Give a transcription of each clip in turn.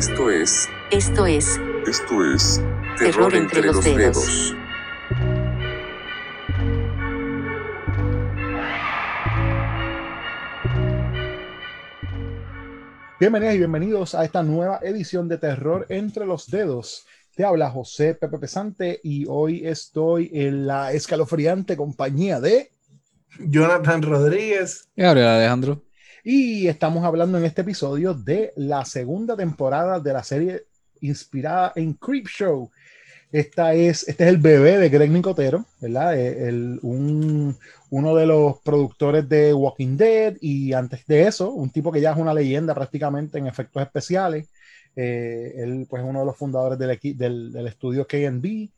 Esto es. Esto es Esto es. Terror entre los dedos. Bienvenidas y bienvenidos a esta nueva edición de Terror entre los dedos. Te habla José Pepe Pesante y hoy estoy en la escalofriante compañía de... Jonathan Rodríguez. Gabriel Alejandro. Y estamos hablando en este episodio de la segunda temporada de la serie inspirada en Creepshow. Esta es, este es el bebé de Greg Nicotero, ¿verdad? Eh, El- un- uno de los productores de Walking Dead y antes de eso, un tipo que ya es una leyenda prácticamente en efectos especiales. Eh, él pues es uno de los fundadores del, del, estudio KNB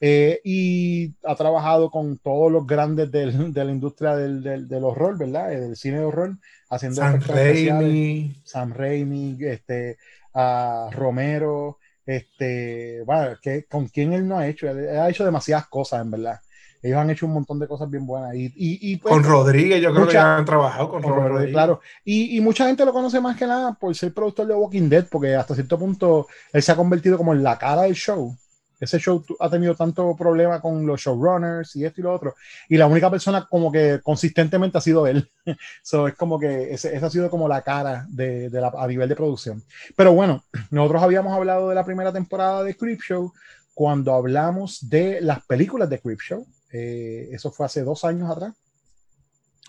eh, y ha trabajado con todos los grandes del- de la industria del, del- del horror, ¿verdad? Eh, del cine de horror, haciendo especiales. Raimi. Sam Raimi, este, a Romero, este, bueno, que, con quién él no ha hecho, él, él ha hecho demasiadas cosas, en verdad. Ellos han hecho un montón de cosas bien buenas. Y, y, y, pues, Con Rodríguez, yo creo Mucha- que ya han trabajado con, con Robert, Rodríguez. claro. Y, y mucha gente lo conoce más que nada por ser productor de Walking Dead, porque hasta cierto punto él se ha convertido como en la cara del show. Ese show ha tenido tanto problema con los showrunners y esto y lo otro. Y la única persona como que consistentemente ha sido él. so, es como que ese, esa ha sido como la cara de, de la, a nivel de producción. Pero bueno, nosotros habíamos hablado de la primera temporada de Creepshow cuando hablamos de las películas de Creepshow. Eh, eso fue hace dos años atrás.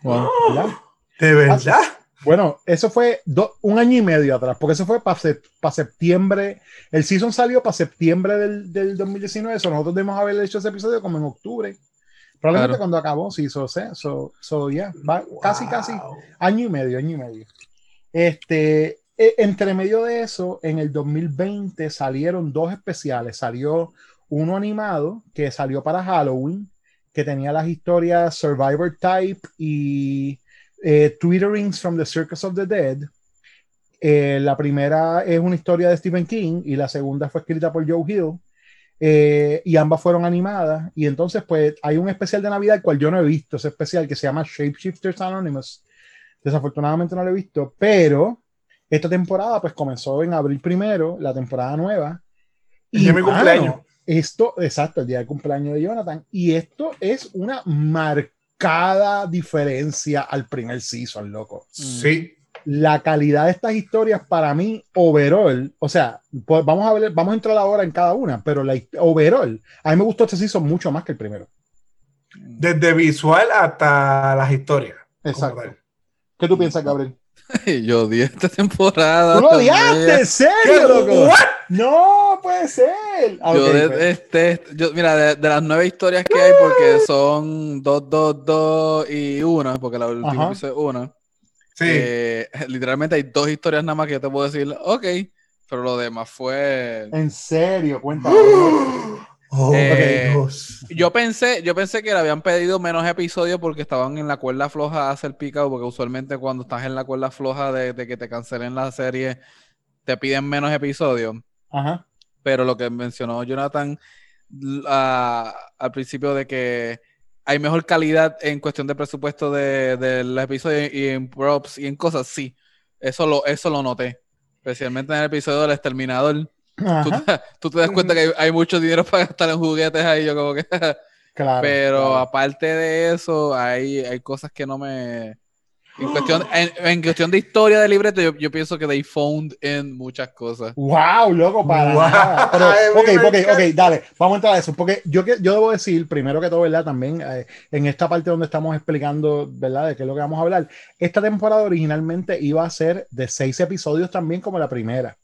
Wow. ¿verdad? De verdad. Bueno, eso fue do- un año y medio atrás, porque eso fue para septiembre. El season salió para septiembre del, del 2019. Eso nosotros debemos haber hecho ese episodio como en octubre. Probablemente Claro. cuando acabó, sí, so, so, so, so, yeah, va casi, Wow. casi año y medio, año y medio. Este, e- entre medio de eso, en el 2020 salieron dos especiales. Salió uno animado que salió para Halloween, que tenía las historias Survivor Type y eh, Twitterings from the Circus of the Dead. Eh, la primera es una historia de Stephen King y la segunda fue escrita por Joe Hill. Eh, y ambas fueron animadas. Y entonces, pues, hay un especial de Navidad, el cual yo no he visto, ese especial que se llama Shapeshifters Anonymous. Desafortunadamente no lo he visto, pero esta temporada, pues, comenzó en abril primero, la temporada nueva. El día de mi mano, cumpleaños. Esto, exacto, el día del cumpleaños de Jonathan. Y esto es una marcada diferencia al primer season, loco Sí. la calidad de estas historias para mí, overall, o sea, pues vamos a ver, vamos a entrar ahora en cada una, pero la overall, a mí me gustó este season mucho más que el primero. Desde visual hasta las historias. Exacto. ¿Qué tú piensas, Gabriel? Yo odié esta temporada. ¿Tú lo odiaste? ¿En serio, ¿Qué? loco? What? No, puede ser. Ah, Yo de- pues. este, yo, mira, de, de las nueve historias que hay, porque son dos, dos, dos y una, porque la última Ajá. episodio es una. Sí. eh, literalmente hay dos historias nada más que yo te puedo decir, ok, pero lo demás fue. En serio, cuéntame. oh, eh, Dios. Yo pensé, yo pensé que le habían pedido menos episodios porque estaban en la cuerda floja a hacer picado, porque usualmente cuando estás en la cuerda floja de, de que te cancelen la serie, te piden menos episodios. Ajá. Pero lo que mencionó Jonathan a- al principio de que hay mejor calidad en cuestión de presupuesto de, de los episodios y en props y en cosas, sí. Eso lo, eso lo noté. Especialmente en el episodio del Exterminador. Tú, te- tú te das cuenta que hay, hay mucho dinero para gastar en juguetes ahí, yo como que... Claro. Pero claro. aparte de eso, hay, hay cosas que no me. En cuestión, en, en cuestión de historia de libreto, yo, yo pienso que they found en muchas cosas. Wow, loco, para Wow. nada. Pero, ok, ok, ok, dale, vamos a entrar a eso. Porque yo, que- yo debo decir, primero que todo, ¿verdad? También eh, en esta parte donde estamos explicando, ¿verdad? De qué es lo que vamos a hablar. Esta temporada originalmente iba a ser de seis episodios también como la primera.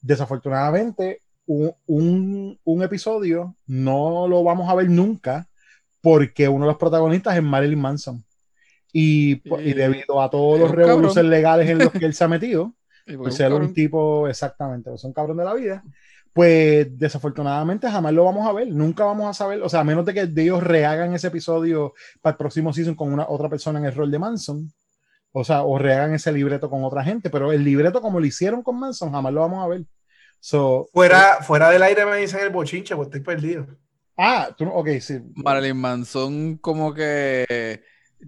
Desafortunadamente, un, un, un episodio no lo vamos a ver nunca porque uno de los protagonistas es Marilyn Manson. Y, y Y- debido a todos los un revoluciones legales en los que él se ha metido, por pues, ser un cabrón, tipo, exactamente, pues un cabrón de la vida, pues desafortunadamente jamás lo vamos a ver, nunca vamos a saber, o sea, a menos de que ellos rehagan ese episodio para el próximo season con una otra persona en el rol de Manson, o sea, o rehagan ese libreto con otra gente, pero el libreto como lo hicieron con Manson, jamás lo vamos a ver. So, Fuera, fuera del aire me dicen el bochinche, pues estoy perdido. ah, tú, ok, sí. Marilyn Manson, como que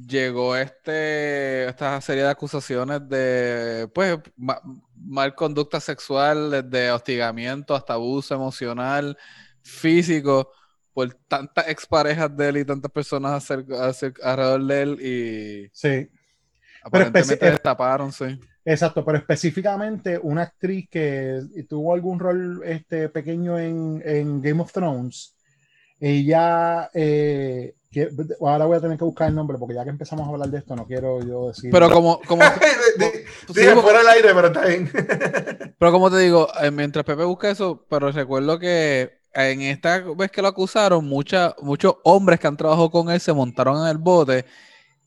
llegó este esta serie de acusaciones de, pues, ma- mal conducta sexual, desde hostigamiento hasta abuso emocional, físico, por tantas exparejas de él y tantas personas acerca- alrededor de él y Sí, aparentemente especi- destaparon, sí. exacto, pero específicamente una actriz que tuvo algún rol este, pequeño en, en Game of Thrones, ella, eh, que- ahora voy a tener que buscar el nombre porque ya que empezamos a hablar de esto no quiero yo decir... Pero como, como, Dije fuera del aire, pero está bien. pero como te digo, eh, mientras Pepe busca eso, pero recuerdo que en esta vez que lo acusaron, mucha- muchos hombres que han trabajado con él se montaron en el bote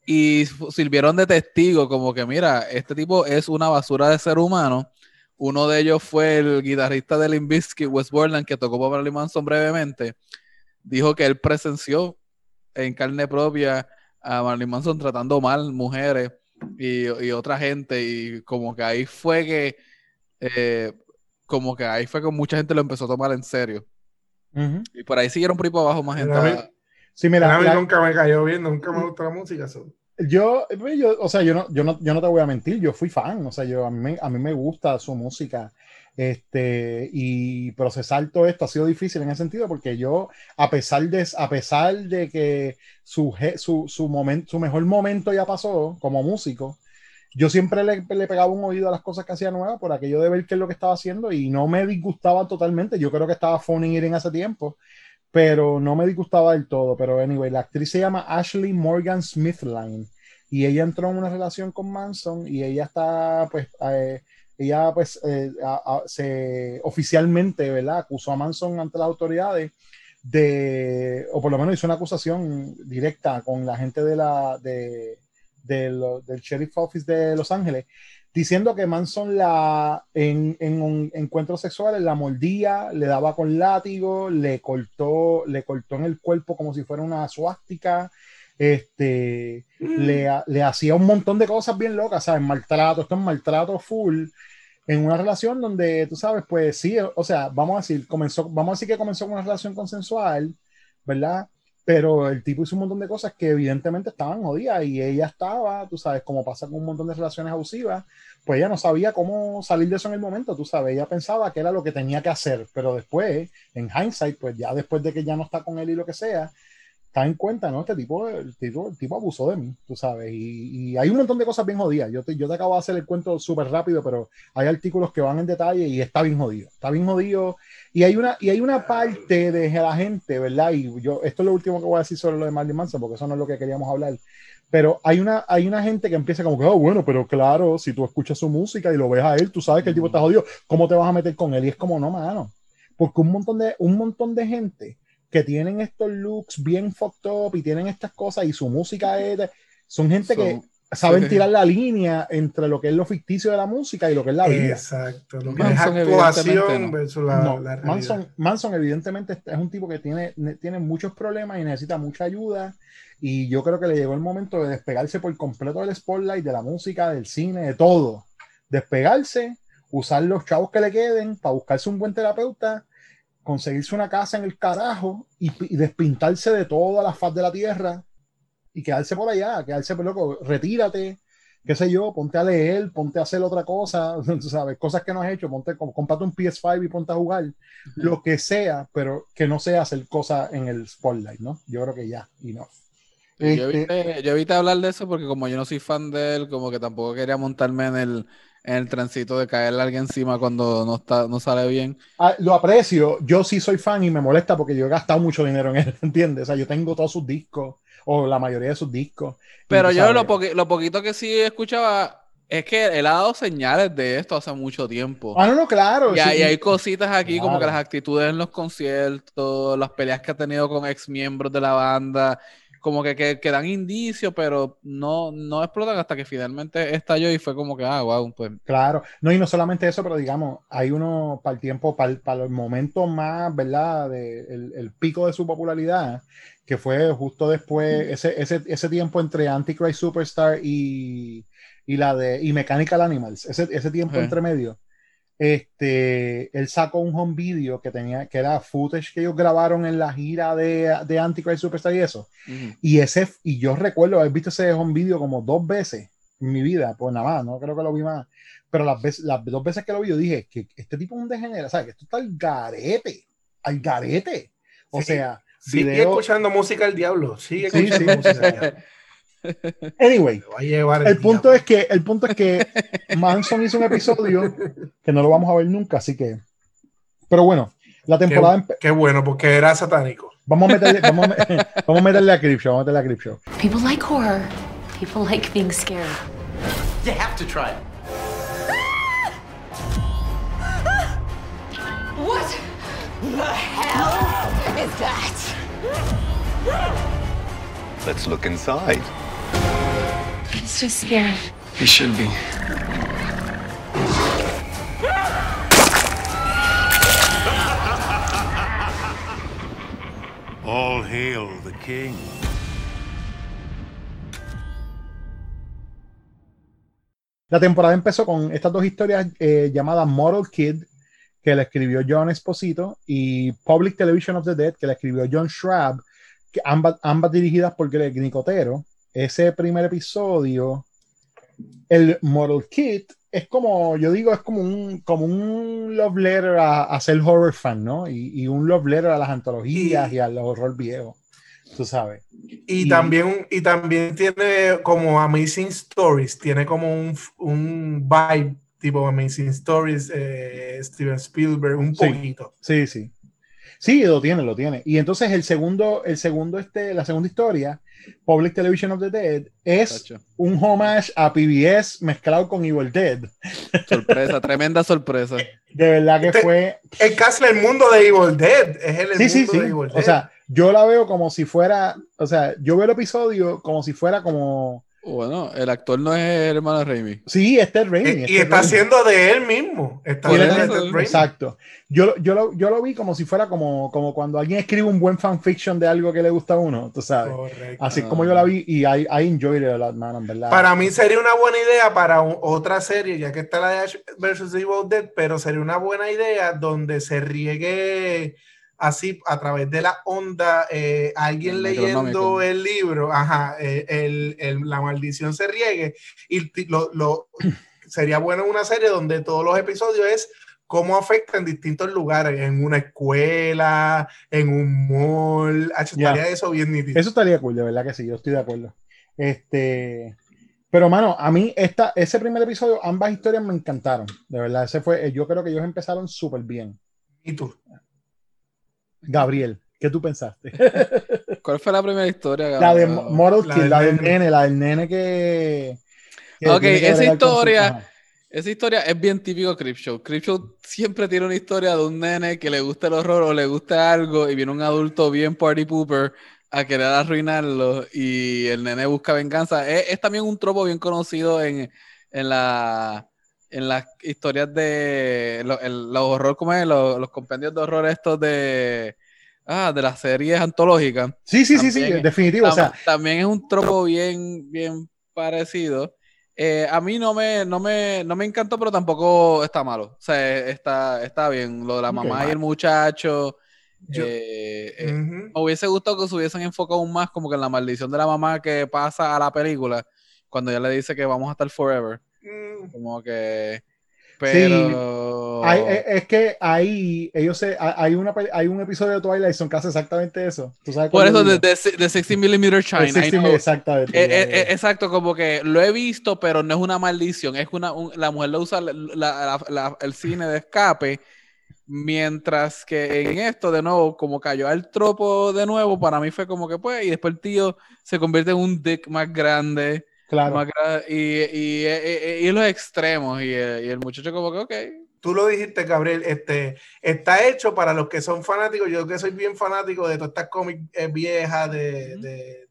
y sirvieron de testigo, como que mira, este tipo es una basura de ser humano. Uno de ellos fue el guitarrista de Limp Bizkit, Wes Borland, que tocó para Manson brevemente. Dijo que él presenció en carne propia a Marilyn Manson tratando mal mujeres y, y otra gente y como que ahí fue que eh, como que ahí fue que mucha gente lo empezó a tomar en serio. Y por ahí siguieron por ahí para abajo más gente. a- Sí, mira, a mí la- nunca me cayó bien, nunca me gusta la música. Yo, yo, o sea, yo no, yo no, yo no te voy a mentir, yo fui fan, o sea, yo a mí, a mí me gusta su música, este, y procesar todo esto ha sido difícil en ese sentido porque yo, a pesar de, a pesar de que su, su, su mejor momento ya pasó como músico, yo siempre le, le pegaba un oído a las cosas que hacía nuevas por aquello de ver qué es lo que estaba haciendo y no me disgustaba totalmente, yo creo que estaba phoning it en ese tiempo, pero no me disgustaba del todo. Pero anyway, la actriz se llama Ashley Morgan Smithline y ella entró en una relación con Manson y ella está, pues, eh, ella, pues, eh, a- a- se oficialmente, ¿verdad? Acusó a Manson ante las autoridades de, o por lo menos hizo una acusación directa con la gente de la, de, de lo- del Sheriff Office de Los Ángeles, diciendo que Manson la en, en un- encuentros sexuales la mordía, le daba con látigo, le cortó, le cortó en el cuerpo como si fuera una suástica, este, le, ha- le hacía un montón de cosas bien locas, ¿sabes? Maltrato, esto es maltrato full en una relación donde, tú sabes, pues sí, o sea, vamos a decir, comenzó, vamos a decir que comenzó con una relación consensual, ¿verdad? Pero el tipo hizo un montón de cosas que evidentemente estaban jodidas y ella estaba, tú sabes, como pasa con un montón de relaciones abusivas, pues ella no sabía cómo salir de eso en el momento, tú sabes, ella pensaba que era lo que tenía que hacer, pero después, en hindsight, pues ya después de que ya no está con él y lo que sea, está en cuenta, ¿no? Este tipo, el tipo, el tipo abusó de mí, tú sabes, y, y hay un montón de cosas bien jodidas. Yo te, yo te acabo de hacer el cuento súper rápido, pero hay artículos que van en detalle y está bien jodido, está bien jodido. Y hay una, y hay una parte de la gente, ¿verdad? Y yo, esto es lo último que voy a decir sobre lo de Marilyn Manson, porque eso no es lo que queríamos hablar. Pero hay una, hay una gente que empieza como que, oh, bueno, pero claro, si tú escuchas su música y lo ves a él, tú sabes que el tipo está jodido, ¿cómo te vas a meter con él? Y es como, no, mano. Porque un montón de, un montón de gente que tienen estos looks bien fucked up y tienen estas cosas y su música es de- son gente que Son- saben sí. tirar la línea entre lo que es lo ficticio de la música y lo que es la vida. Exacto. Lo que Manson, es actuación evidentemente, no. versus la, No, la realidad. Manson, Manson evidentemente es un tipo que tiene, ne- tiene muchos problemas y necesita mucha ayuda y yo creo que le llegó el momento de despegarse por completo del spotlight, de la música, del cine, de todo. Despegarse, usar los chavos que le queden para buscarse un buen terapeuta, conseguirse una casa en el carajo y, y despintarse de toda la faz de la tierra y quedarse por allá, quedarse por loco, retírate, qué sé yo, ponte a leer, ponte a hacer otra cosa, sabes, cosas que no has hecho, ponte, com- cómprate un PS5 y ponte a jugar, lo que sea, pero que no sea hacer cosas en el spotlight, ¿no? Yo creo que ya, y no. Yo Este, evité, yo evité hablar de eso porque como yo no soy fan de él, como que tampoco quería montarme en el, en el transito de caerle a alguien encima cuando no está, no sale bien. ah, lo aprecio, yo sí soy fan y me molesta porque yo he gastado mucho dinero en él, ¿entiendes? O sea, yo tengo todos sus discos, o la mayoría de sus discos. Pero yo lo, poqui- lo poquito que sí escuchaba es que él ha dado señales de esto hace mucho tiempo. Ah, no, no, claro. Y hay, sí. y hay cositas aquí como que las actitudes en los conciertos, las peleas que ha tenido con ex miembros de la banda, como que, que, que dan indicios, pero no, no explotan hasta que finalmente estalló y fue como que, ah, wow, pues Claro, no, y no solamente eso, pero digamos, hay uno para el tiempo, para el, para el momento más, ¿verdad? De, el, el pico de su popularidad, que fue justo después, ese, ese, ese tiempo entre Antichrist Superstar y, y la de y Mechanical Animals, ese, ese tiempo Sí. entre medio. Este, él sacó un home video que tenía, que era footage que ellos grabaron en la gira de, de Antichrist Superstar y eso. ujú. Y ese, y yo recuerdo haber visto ese home video como dos veces en mi vida, pues nada más, no creo que lo vi más. Pero las, veces, las dos veces que lo vi, yo dije que este tipo es un degenerado, ¿sabes? Que esto está al garete, al garete. O Sí. sea, Sigue video- escuchando música del diablo. Sigue Sí, escuchando sí. música del diablo. Anyway, llevar el punto diablo. es que el punto es que Manson hizo un episodio que no lo vamos a ver nunca, así que. Pero bueno, la temporada empe- Qué bueno, porque era satánico. vamos a meterle, vamos a, vamos a meterle a Creepshow, vamos a meterle a Creepshow. People like horror. People like being scared. You have to try it. What the hell is that? Let's look inside. He's just scared. He should be. All hail the king. La temporada empezó con estas dos historias eh, llamadas Model Kid, que la escribió John Esposito, y Public Television of the Dead, que la escribió John Schrabb, que ambas, ambas dirigidas por Greg Nicotero. Ese primer episodio, el Model Kid, es como, yo digo, es como un, como un love letter a, a ser horror fan, ¿no? Y, y un love letter a las antologías Y- y, al horror viejo, tú sabes. Y, Y- también, y también tiene como Amazing Stories, tiene como un, un vibe tipo Amazing Stories, eh, Steven Spielberg, un Sí. poquito. Sí, sí. Sí, lo tiene, lo tiene. Y entonces el segundo, el segundo, este, la segunda historia, Public Television of the Dead, es Tacho. un homage a PBS mezclado con Evil Dead. Sorpresa, tremenda sorpresa. De verdad que Este- fue. Es casi el mundo de Evil Dead. Es el, el Sí, sí, mundo sí. de Evil Dead. O sea, yo la veo como si fuera, o sea, yo veo el episodio como si fuera como, Bueno, el actor no es el hermano de Raimi. sí, este es Raimi. y, este y es está Raimi. haciendo de él mismo. Está él de Ted Raimi. Exacto. Yo, lo- yo, lo, yo lo vi como si fuera como, como cuando alguien escribe un buen fanfiction de algo que le gusta a uno, tú sabes. Correcto. Así es como yo la vi y I, I enjoyed it a lot, man, en verdad. Para mí sería una buena idea para un- otra serie, ya que está la de Ash vs. Evil Dead, pero sería una buena idea donde se riegue así a través de la onda, eh, alguien El leyendo el libro, ajá, eh, el- el- la maldición se riegue y lo, lo- sería bueno una serie donde todos los episodios es cómo afecta en distintos lugares, en una escuela, en un mall, eso bien nítido. Eso estaría cool, de verdad que sí, yo estoy de acuerdo. Este, pero mano, a mí esta, ese primer episodio, ambas historias me encantaron, de verdad. Ese fue, yo creo que ellos empezaron súper bien. ¿Y tú? Gabriel, ¿qué tú pensaste? ¿Cuál fue la primera historia? la de? Mortal La del la del nene. nene, la del nene que. que Ok, esa historia-. Esa historia es bien típico Creepshow. Creepshow siempre tiene una historia de un nene que le gusta el horror o le gusta algo y viene un adulto bien party pooper a querer arruinarlo y el nene busca venganza. Es, es también un tropo bien conocido en, en la en las historias de lo- los horror, como es? Los, los compendios de horror estos de ah, de las series antológicas. Sí, sí, sí, sí, También- definitivo. O sea, Tam- también es un tropo bien, bien parecido. Eh, a mí no me, no, me, no me encantó, pero tampoco está malo. O sea, está, está bien. Lo de la mamá y el muchacho. Yo- eh, eh, me hubiese gustado que se hubiesen enfocado aún más como que en la maldición de la mamá que pasa a la película cuando ella le dice que vamos a estar forever. Mm, Como que... Pero... hay- es, es que ahí ellos se, hay- una, hay un episodio de Twilight Zone que hace exactamente eso. ¿Tú sabes Por eso de, de, de 16 mm China. El I 60 know. exactamente. Eh, ya, eh, ya. eh, exacto, como que lo he visto, pero no es una maldición. Es una, un- la mujer lo usa la- la- la- el cine de escape, mientras que en esto, de nuevo, como cayó al tropo de nuevo, para mí fue como que pues, y después el tío se convierte en un dick más grande, claro. y, y, y- y- los extremos, y, el- y el muchacho como que, ok. Tú lo dijiste, Gabriel, este, está hecho para los que son fanáticos. Yo que soy bien fanático de todas estas cómics eh, viejas, de, de,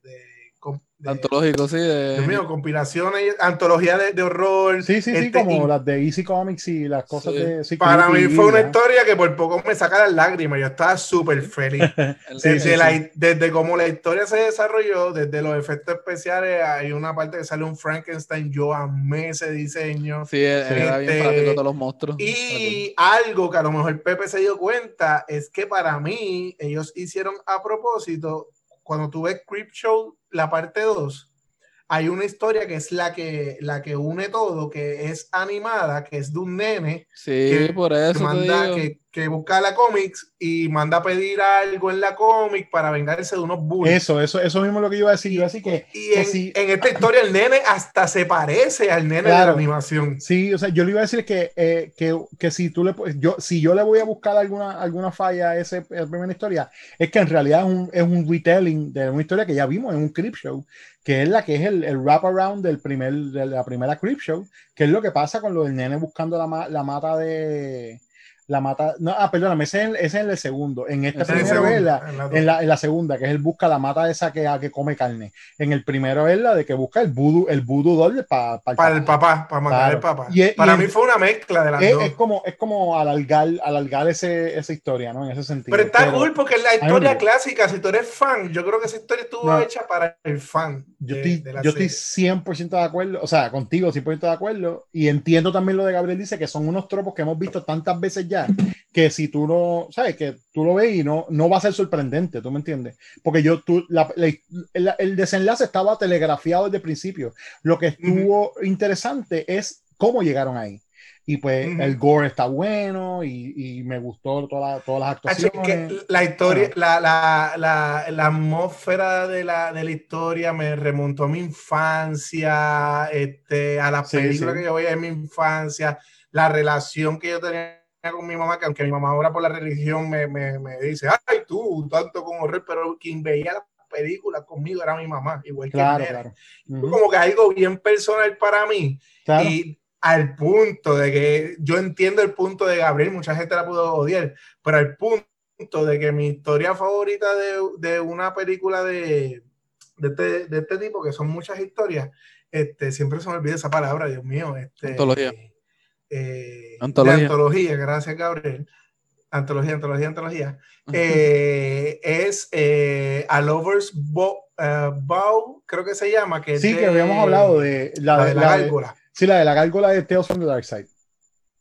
de- Antológico, sí, de... Dios mío, compilaciones, antología de, de horror. Sí, sí, sí, Este, como y las de Easy Comics y las cosas Sí. de. sí, Para mí fue una historia que por poco me saca las lágrimas. Yo estaba súper feliz. el- Sí, desde, sí, la- sí. desde cómo la historia se desarrolló, desde los efectos especiales, hay una parte que sale un Frankenstein. Yo amé ese diseño. Sí, era bien Este, fanático de todos los monstruos. Y algo que a lo mejor Pepe se dio cuenta es que para mí ellos hicieron a propósito, cuando tú ves Creep Show, la parte 2, hay una historia que es la que, la que une todo, que es animada, que es de un nene Sí, que, por eso te manda, digo. que, que busca la cómics y manda a pedir algo en la cómic para vengarse de unos bullies. Eso, eso, eso mismo es lo que yo iba a decir. Yo iba a decir que, Y que en, si- en esta historia el nene hasta se parece al nene de la animación. Sí, o sea, yo le iba a decir que, eh, que, que si tú le yo, si yo le voy a buscar alguna, alguna falla a esa primera historia, es que en realidad es un, es un retelling de una historia que ya vimos en un Creep Show, que es la que es el, el wraparound del primer, de la primera Creep Show, que es lo que pasa con lo del nene buscando la, la mata de. La mata. No, ah, perdóname, ese es, el- ese es en el segundo. En esta Ese segundo, es la, en la en la, en la segunda, que es el busca la mata esa que, que come carne. En el primero es la de que busca el voodoo, el voodoo doll para Para el papá, para matar Claro. al papá. Y es- para y mí fue una mezcla de las es, dos. es como, es como alargar, alargar ese, esa historia, ¿no? En ese sentido. Pero está Pero cool porque es la historia clásica. Si tú eres fan, yo creo que esa historia estuvo No. hecha para el fan. Yo, de- estoy, de yo estoy serie. 100% de acuerdo, o sea, contigo 100% de acuerdo. Y entiendo también lo de Gabriel dice que son unos tropos que hemos visto tantas veces ya, que si tú no, sabes, que tú lo ves y no, no va a ser sorprendente, ¿tú me entiendes? Porque yo, tú, la- la- el, desenlace estaba telegrafiado desde el principio. Lo que estuvo interesante es cómo llegaron ahí. Y pues Ujú. el gore está bueno y, y me gustó toda la- todas las actuaciones. que la historia, la, la, la, la atmósfera de la, de la historia me remontó a mi infancia, este, a las Sí, películas sí. que yo veía en mi infancia, la relación que yo tenía con mi mamá, que aunque mi mamá ahora por la religión me, me, me dice, ay tú, tanto con horror, pero quien veía las películas conmigo era mi mamá, igual que Claro, Ujú, como que algo bien personal para mí. claro. Y al punto de que yo entiendo el punto de Gabriel, mucha gente la pudo odiar, pero al punto de que mi historia favorita de, de una película de, de, este, de este tipo, que son muchas historias, este, siempre se me olvida esa palabra, Dios mío. Este, Antología. Eh, Antología. De antología, gracias Gabriel. Antología, antología, antología. Eh, es eh, A Lover's eh, Bow, creo que se llama. Que es Sí, que de- habíamos hablado de la, la de de la la de- gárgola. Sí, la de la gárgola de Tales from the Dark Side.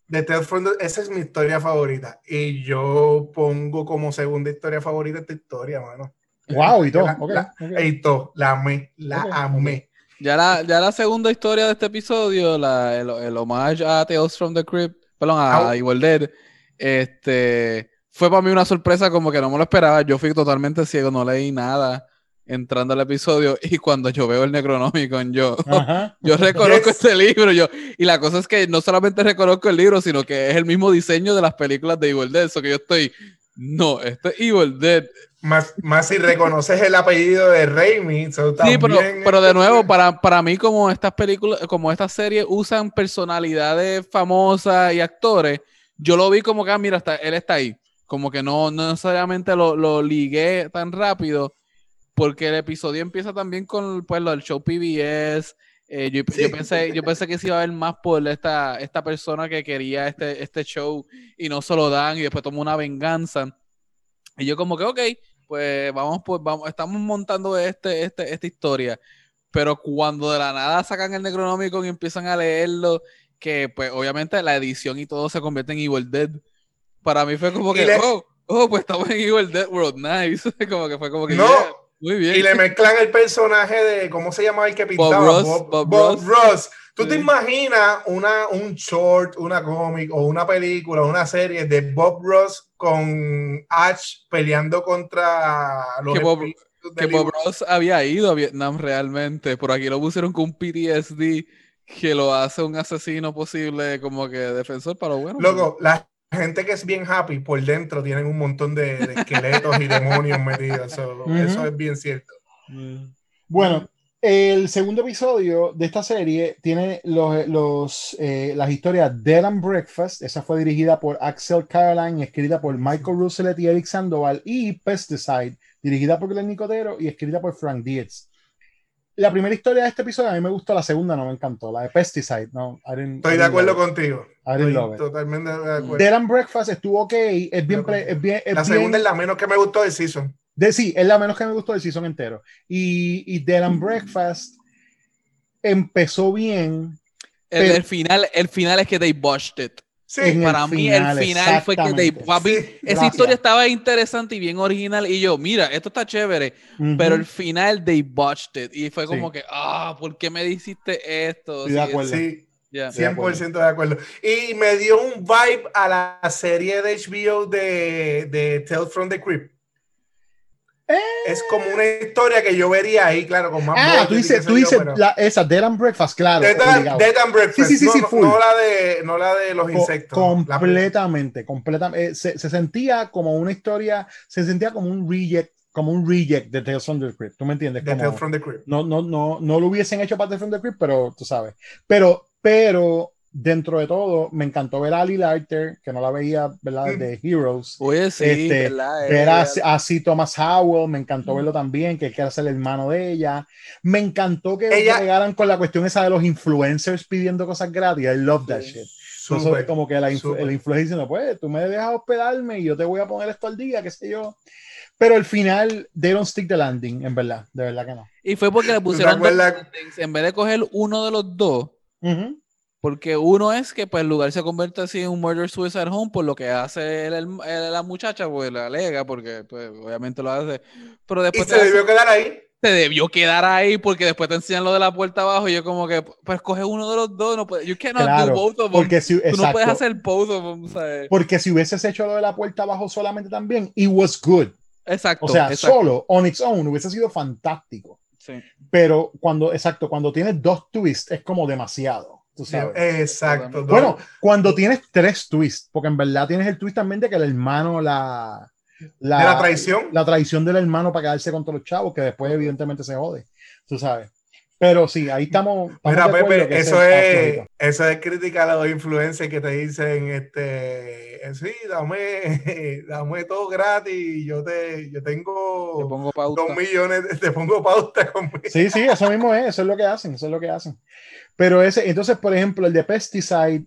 De Tales from the- esa es mi historia favorita. Y yo pongo como segunda historia favorita esta historia, mano. Wow, y todo. La, ok, la- ok. y todo, la amé, la amé. Ya la, ya la segunda historia de este episodio, la, el, el homage a Tales from the Crypt, perdón, a Au. Evil Dead, este, fue para mí una sorpresa como que no me lo esperaba. Yo fui totalmente ciego, no leí nada entrando al episodio y cuando yo veo el Necronomicon, yo, Ajá. yo reconozco Yes. este libro. Yo, y la cosa es que no solamente reconozco el libro, sino que es el mismo diseño de las películas de Evil Dead. Eso que yo estoy, no, este es Evil Dead. Más, más si reconoces el apellido de Raimi. so Sí, pero, pero de nuevo, para, para mí, como estas películas, como estas series usan personalidades famosas y actores, yo lo vi como que, ah, mira, está, él está ahí. Como que no, no necesariamente lo, lo ligué tan rápido, porque el episodio empieza también con pues, lo del show PBS. Eh, yo, Sí. yo pensé, yo pensé que se iba a ver más por esta, esta persona que quería este, este show y no se lo dan y después toma una venganza. Y yo como que, ok, pues vamos, pues vamos, estamos montando este, este, esta historia. Pero cuando de la nada sacan el Necronomicon y empiezan a leerlo, que pues obviamente la edición y todo se convierte en Evil Dead. Para mí fue como que, le- oh, oh, pues estamos en Evil Dead World, nice. como que fue como que, No. yeah, muy bien. Y le mezclan el personaje de, ¿cómo se llamaba el que pintaba? Ross, Bob, Bob Bob Ross. Ross. ¿Tú te imaginas una, un short, una cómic o una película, una serie de Bob Ross con Ash peleando contra los Que Bob- que Bob? Ross había ido a Vietnam realmente. Por aquí lo pusieron con un PTSD que lo hace un asesino posible como que defensor para lo bueno. Loco, la gente que es bien happy por dentro tienen un montón de, de esqueletos y demonios metidos. so, Ujú. Eso es bien cierto. Bueno, el segundo episodio de esta serie tiene los, los, eh, las historias Dead and Breakfast. Esa fue dirigida por Axel Caroline, escrita por Michael Rousselet y Eric Sandoval. Y Pesticide, dirigida por Glenn Nicotero y escrita por Frank Dietz. La primera historia de este episodio a mí me gustó, la segunda no me encantó, la de Pesticide. No, I didn't- Estoy I de didn't acuerdo love it. contigo. I didn't Estoy love it. totalmente de acuerdo. Dead and Breakfast estuvo ok, es bien, es bien, es La bien- segunda es la menos que me gustó del season. de, sí, es la menos que me gustó del season entero. Y, y Dead and Breakfast empezó bien. El, Pero- el final, el final es que they botched it. Sí, en el Para mí el final fue que exactamente. papi, Sí, esa gracias. historia estaba interesante y bien original y yo, mira, esto está chévere, Ujú. pero el final they botched it y fue como Sí. que, ah, ¿por qué me hiciste esto? Estoy de acuerdo. sí, de acuerdo. 100% de acuerdo. Y me dio un vibe a la serie de HBO de, de Tales from the Crypt. Es como una historia que yo vería ahí, claro, con más Ah, tú dices, tú dices pero- la, esa Dead and Breakfast, claro. Dead and. Dead and Breakfast. Sí, sí, sí, no, sí, no- no la de, no la de los Co- insectos. completamente, completamente. eh, se, se sentía como una historia, se sentía como un reject, como un reject de Tales from the Crypt. ¿Tú me entiendes? de Como- Tales from the Crypt. no, no, no, no lo hubiesen hecho para Tales from the Crypt, pero tú sabes. Pero, pero dentro de todo, me encantó ver a Ali Larter, que no la veía, ¿verdad? Mm. De Heroes. Oye, sí, Este, ¿verdad? Ver a, Eh, así Thomas Howell, me encantó verlo también, que quiere ser el hermano de ella. Me encantó que Ella- llegaran con la cuestión esa de los influencers pidiendo cosas gratis. I love that shit. Eso Súper, es como que la, influ- el influencer diciendo, pues, tú me dejas hospedarme y yo te voy a poner esto al día, qué sé yo. Pero al final, they don't stick the landing, en verdad, de verdad que no. Y fue porque le pusieron dos endings, en vez de coger uno de los dos, Ujú. Porque uno es que pues el lugar se convierte así en un murder suicide home por lo que hace el- el- el- la muchacha, pues la alega, porque pues obviamente lo hace, pero Y después te se hace- debió quedar ahí. te debió quedar ahí porque después te enseñan lo de la puerta abajo y yo como que pues coge uno de los dos, no puede, you cannot Claro, do both of them. porque si, Tú no exacto, puedes hacer both of them, ¿sabes? porque si hubieses hecho lo de la puerta abajo solamente también, it was good. Exacto. O sea, exacto. solo, on its own, hubiese sido fantástico. Sí. Pero cuando, exacto, cuando tienes dos twists es como demasiado. Tú sabes. Exacto. Bueno, cuando tienes tres twists, porque en verdad tienes el twist también de que el hermano la. de la traición. La traición del hermano para quedarse contra los chavos, que después evidentemente se jode. Tú sabes. Pero sí, ahí estamos. estamos Mira, Pepe, eso es, eso es crítica a los influencers que te dicen, este, eh, sí, dame, dame todo gratis, yo te, yo Te tengo pongo pauta. dos millones, te pongo pauta conmigo. Sí, sí, eso mismo es, eso es lo que hacen, eso es lo que hacen. Pero ese, entonces, por ejemplo, el de Pesticide,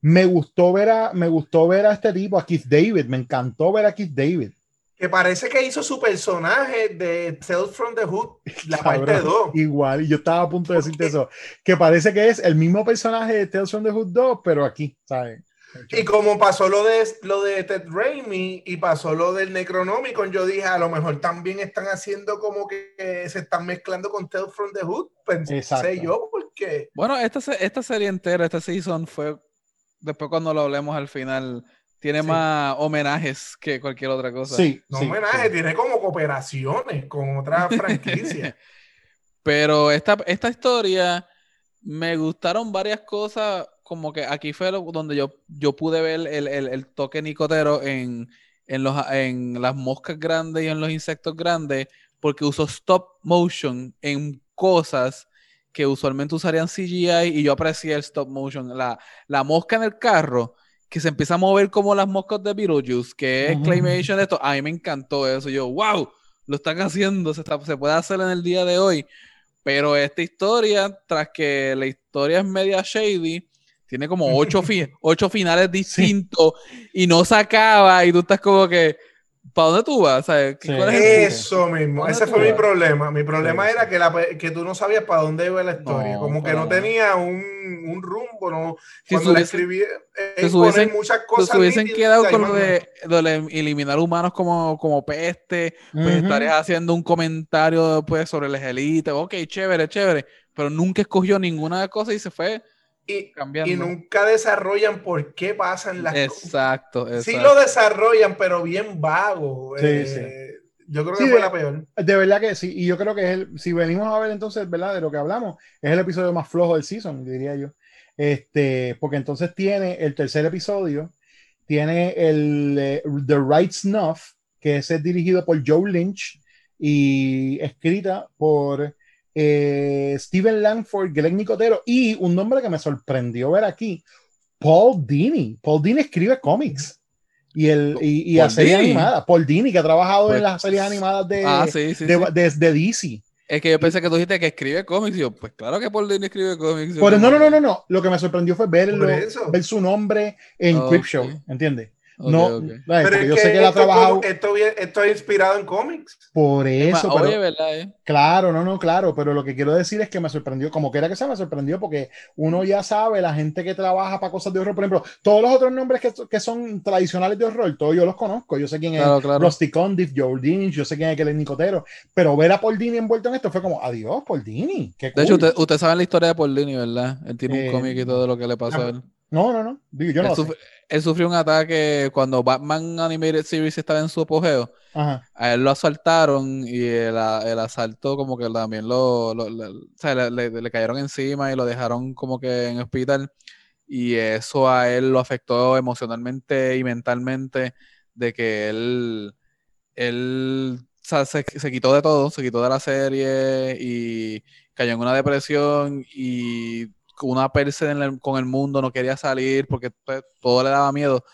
me gustó ver a, me gustó ver a este tipo, a Keith David, me encantó ver a Keith David. Que parece que hizo su personaje de Tales from the Hood, la Cabrón, parte 2. Igual, y yo estaba a punto de decirte eso, que parece que es el mismo personaje de Tales from the Hood 2, pero aquí, ¿sabes? Y como pasó lo de lo de Ted Raimi y pasó lo del Necronomicon, yo dije, a lo mejor también están haciendo como que se están mezclando con Tales from the Hood. Pensé Exacto. yo, porque Bueno, esta, esta serie entera, esta season fue, después cuando lo hablemos al final, tiene Sí. más homenajes que cualquier otra cosa. Sí, no sí, homenaje, sí. tiene como cooperaciones con otras franquicias. Pero esta, esta historia me gustaron varias cosas, como que aquí fue lo- donde yo, yo pude ver el, el- el toque nicotero en, en, los, en las moscas grandes y en los insectos grandes, porque usó stop motion en cosas que usualmente usarían CGI y yo aprecié el stop motion. La, la mosca en el carro, que se empieza a mover como las moscas de Beetlejuice, que es Ujú. claymation de esto, a mí me encantó eso. Yo, wow, lo están haciendo, se, está- se puede hacer en el día de hoy. Pero esta historia, tras que la historia es media shady, tiene como ocho, fi- ocho finales distintos y no se acaba y tú estás como que, ¿para dónde tú vas? ¿Sabes? Sí. ¿Cuál es? Eso mismo, ¿Dónde ese fue mi vas? problema. Mi problema Sí, era sí. que, la, que tú no sabías para dónde iba la historia, No, como que no tenía un, un rumbo, no. Si Cuando la se hubiesen- escribí, eh, si se poner hubiesen- muchas cosas. se hubiesen quedado con lo de, de eliminar humanos como, como peste, pues Ujú. estarías haciendo un comentario pues, sobre el elite, ok, chévere, chévere, pero nunca escogió ninguna cosa y se fue y, cambiando. y nunca desarrollan por qué pasan las cosas. Exacto. Sí lo desarrollan, pero bien vago. Sí, eh, Yo creo que Sí, fue de- la peor. De verdad que sí, y yo creo que es el, si venimos a ver entonces, ¿verdad? De lo que hablamos, es el episodio más flojo del season, diría yo. Este, porque entonces tiene el tercer episodio, tiene el eh, The Right Snuff, que es dirigido por Joe Lynch y escrita por eh, Steven Langford, Greg Nicotero y un nombre que me sorprendió ver aquí, Paul Dini. Paul Dini escribe cómics. Y, el, y, y a Paul series Dini. animadas. Paul Dini, que ha trabajado Pues- en las series animadas de, Ah, sí, sí, de, sí. de- de DC. Es que yo pensé que tú dijiste que escribe cómics. Y yo, pues claro que Paul Dini escribe cómics. Como no, no, no, no, no. Lo que me sorprendió fue verlo, ver su nombre en Ok. Crip Show, ¿entiendes? No. Pero es yo que sé que él ha esto, trabajado esto, esto es inspirado en cómics. por eso, pero- Oye, ¿verdad? Eh? Claro, no, no, claro, pero lo que quiero decir es que me sorprendió, como quiera que sea, me sorprendió porque uno ya sabe, la gente que trabaja para cosas de horror, por ejemplo, todos los otros nombres que, que son tradicionales de horror, todos yo los conozco, yo sé quién Claro, es claro. Rusty Condit, Joel yo sé quién es el Nicotero, pero ver a Paul Dini envuelto en esto fue como, adiós, Paul Dini, qué De hecho, cool". usted, usted sabe la historia de Paul Dini, ¿verdad? Él tiene Eh, un cómic y todo lo que le pasó a él. No, no, no, digo, yo no él, lo sé. Él sufrió un ataque cuando Batman Animated Series estaba en su apogeo. Ajá. A él lo asaltaron y el, el asalto como que también lo, lo- le, o sea, le- le- le cayeron encima y lo dejaron como que en hospital. Y eso a él lo afectó emocionalmente y mentalmente de que él, él o sea, se, se quitó de todo, se quitó de la serie y cayó en una depresión y una perse con el mundo, no quería salir porque pues, todo le daba miedo.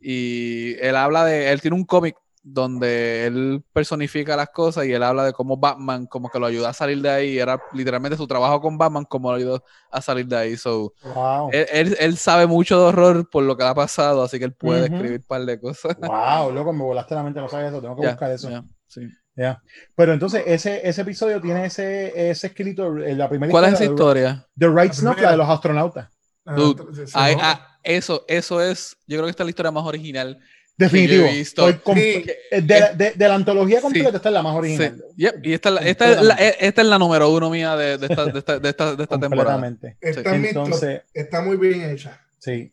Y él habla de, él tiene un cómic donde él personifica las cosas y él habla de cómo Batman como que lo ayudó a salir de ahí, era literalmente su trabajo con Batman como lo ayudó a salir de ahí. So, Wow. él, él- él sabe mucho de horror por lo que le ha pasado, así que él puede Ujú. escribir un par de cosas. Wow, loco, me volaste la mente, no sabía eso, tengo que Ya, buscar eso. ya, sí. Ya. Pero entonces, ese, ese episodio tiene ese, ese escrito, eh, la primera ¿Cuál es esa historia? The Right Snuff, la de los astronautas. Ah, Dude, ah, eso, eso es, yo creo que esta es la historia más original. Definitivo. he visto. Estoy com- Sí. eh, de, la- de- de la antología completa, Sí. esta es la más Sí. original. Yep, Y esta, es la- esta, es la, esta es la número uno mía de, de esta, de esta, de esta, de esta temporada. Está. Entonces, está muy bien hecha. sí.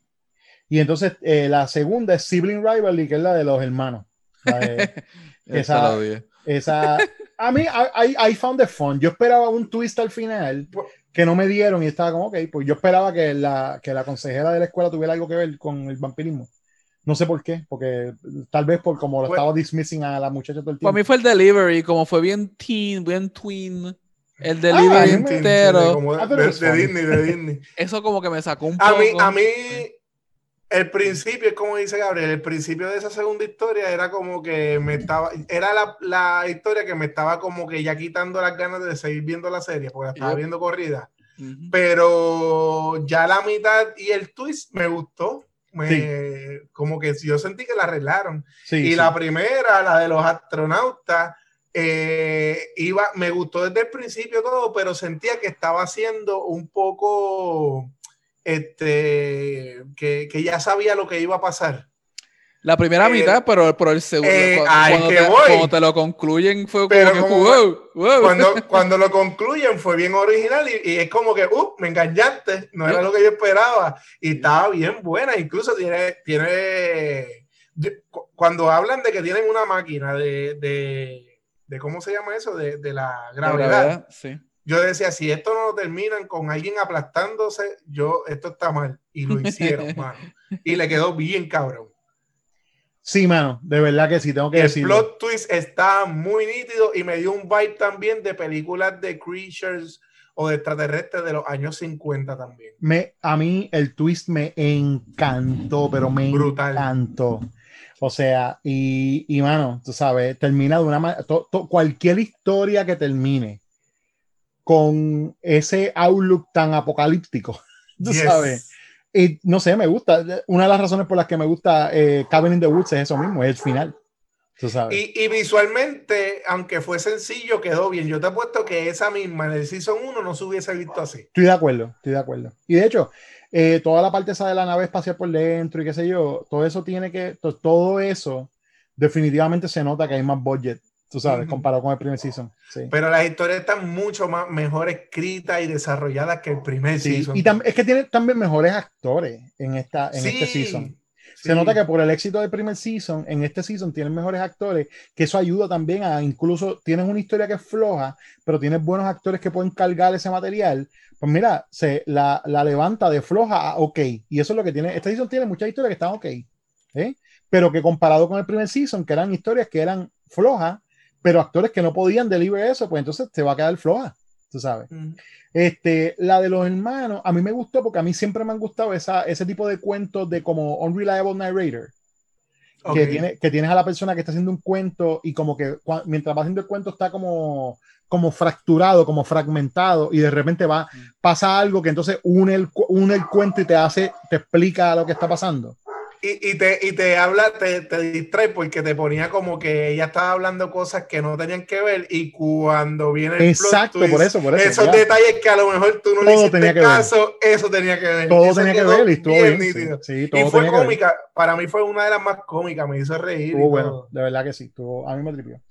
Y entonces, eh, la segunda es Sibling Rivalry, que es la de los hermanos. La de- Esa Esa- a mí, I, I- found it fun. Yo esperaba un twist al final que no me dieron y estaba como, ok, pues yo esperaba que la, que la consejera de la escuela tuviera algo que ver con el vampirismo. No sé por qué, porque tal vez por como lo Pues- estaba dismissing a la muchacha todo el Para tiempo. mí fue el delivery, como fue bien teen, bien twin. El Ah, delivery entero. Como de, Ah, de- de. Disney, de Disney. Eso como que me sacó un A poco. mí, a mí, el principio, es como dice Gabriel, el principio de esa segunda historia era como que me estaba, era la, la historia que me estaba como que ya quitando las ganas de seguir viendo la serie, porque la estaba Yep. viendo corrida. Pero ya la mitad y el twist me gustó. Me, Como que yo sentí que la arreglaron. Sí, y sí. la primera, la de los astronautas, eh, iba, me gustó desde el principio todo, pero sentía que estaba haciendo un poco, este, que, que ya sabía lo que iba a pasar. La primera Eh, mitad, pero, pero el segundo. eh, cuando, te, voy. cuando te lo concluyen fue como que, wow, wow. Cuando, cuando lo concluyen fue bien original y, y es como que, uh, me engañaste, no era lo que yo esperaba y estaba bien buena, incluso tiene, tiene, cuando hablan de que tienen una máquina de, de, de ¿cómo se llama eso? De, de la La gravedad. gravedad, sí. Yo decía, si esto no lo terminan con alguien aplastándose, yo, esto está mal. Y lo hicieron, mano. Y le quedó bien cabrón. Sí, mano, de verdad que sí, tengo que El decirlo. plot twist está muy nítido y me dio un vibe también de películas de creatures o de extraterrestres de los años 50 también. Me, a mí el twist me encantó, pero me Brutal. encantó. O sea, y, y mano, tú sabes, termina de una manera, cualquier historia que termine con ese outlook tan apocalíptico, tú Yes. sabes. Y no sé, me gusta. Una de las razones por las que me gusta eh, Cabin in the Woods es eso mismo, es el final. Tú sabes. Y, y visualmente, aunque fue sencillo, quedó bien. Yo te apuesto que esa misma en el Season 1 no se hubiese visto así. Estoy de acuerdo, estoy de acuerdo. Y de hecho, eh, toda la parte esa de la nave espacial por dentro y qué sé yo, todo eso tiene que, to- todo eso definitivamente se nota que hay más budget, tú sabes, comparado con el primer season. Sí. Pero las historias están mucho más mejor escritas y desarrolladas que el primer Sí, season. Y es que tiene también mejores actores en, esta, en este Sí, season. sí. Se nota que por el éxito del primer season, en este season tienen mejores actores, que eso ayuda también a incluso tienes una historia que es floja, pero tienes buenos actores que pueden cargar ese material. Pues mira, se la, la levanta de floja a ok. Y eso es lo que tiene. Este season tiene muchas historias que están ok. ¿eh? Pero que comparado con el primer season, que eran historias que eran flojas, pero actores que no podían deliver eso, pues entonces te va a quedar floja. Tú sabes. Este, la de los hermanos, a mí me gustó porque a mí siempre me han gustado esa, ese tipo de cuentos de como unreliable narrator. Que, tiene, que tienes a la persona que está haciendo un cuento y como que cua- mientras va haciendo el cuento está como, como fracturado, como fragmentado y de repente va, pasa algo que entonces une el, une el cuento y te hace, te explica lo que está pasando. Y, y te, y te habla, te, te distrae porque te ponía como que ella estaba hablando cosas que no tenían que ver y cuando viene el plot Exacto, twist, por eso, por eso, esos ya. detalles que a lo mejor tú no le hiciste que ver. caso, eso tenía que ver. Todo Eso tenía que ver y estuvo bien. sí, nítido. sí, todo Y fue tenía que ver. cómica, para mí fue una de las más cómicas, me hizo reír. Estuvo bueno, de verdad que sí, estuvo, a mí me tripió.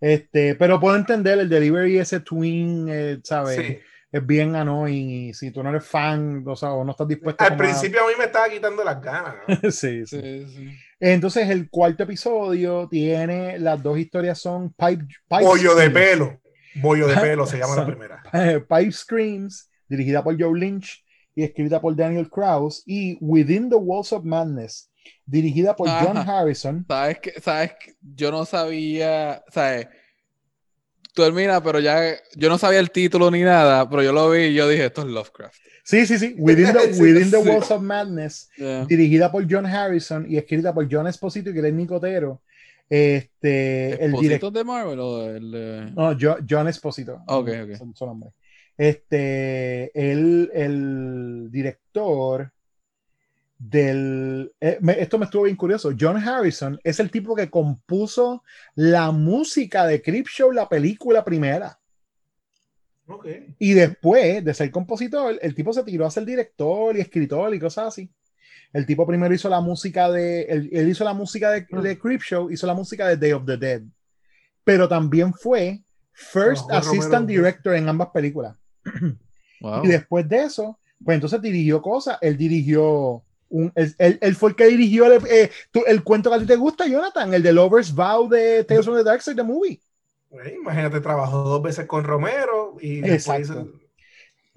Este, pero puedo entender el delivery ese twin, eh, ¿sabes? Sí. Es bien annoying y si tú no eres fan, o sea, o no estás dispuesto Al a- principio a mí me estaba quitando las ganas. ¿no? sí, sí. Sí, sí. Entonces el cuarto episodio tiene, las dos historias son Pipe, pipe Bollo de pelo. Bollo de pelo se llama la Son- primera. Eh, Pipe Screams, dirigida por Joe Lynch y escrita por Daniel Krause, y Within the Walls of Madness, dirigida por John Ajá. Harrison. ¿Sabes que ¿Sabes que Yo no sabía, ¿sabes? Termina, pero ya yo no sabía el título ni nada, pero yo lo vi y yo dije, esto es Lovecraft. Sí, sí, sí, Within the, Sí, Within the sí. Walls of Madness, Yeah. dirigida por John Harrison y escrita por John Esposito y Greg Nicotero. Este, el ¿Esposito director. de Marvel o el No, Jo- John Esposito. Ok, ok. Son nombre. Este, el, el director del. eh, me- esto me estuvo bien curioso. John Harrison es el tipo que compuso la música de Creepshow, la película primera. Y después de ser compositor, el tipo se tiró a ser director y escritor y cosas así. El tipo primero hizo la música de. Él, él hizo la música de, de Creepshow, hizo la música de Day of the Dead. Pero también fue First Assistant Romero. Director en ambas películas. Wow. Y después de eso, pues entonces dirigió cosas. Él dirigió. Un, él, él- él fue el que dirigió el, eh, el cuento que a ti te gusta, Jonathan, el de Lover's Vow de Tales from the Dark Side, the movie. Pues, imagínate, trabajó dos veces con Romero y después Exacto. hizo-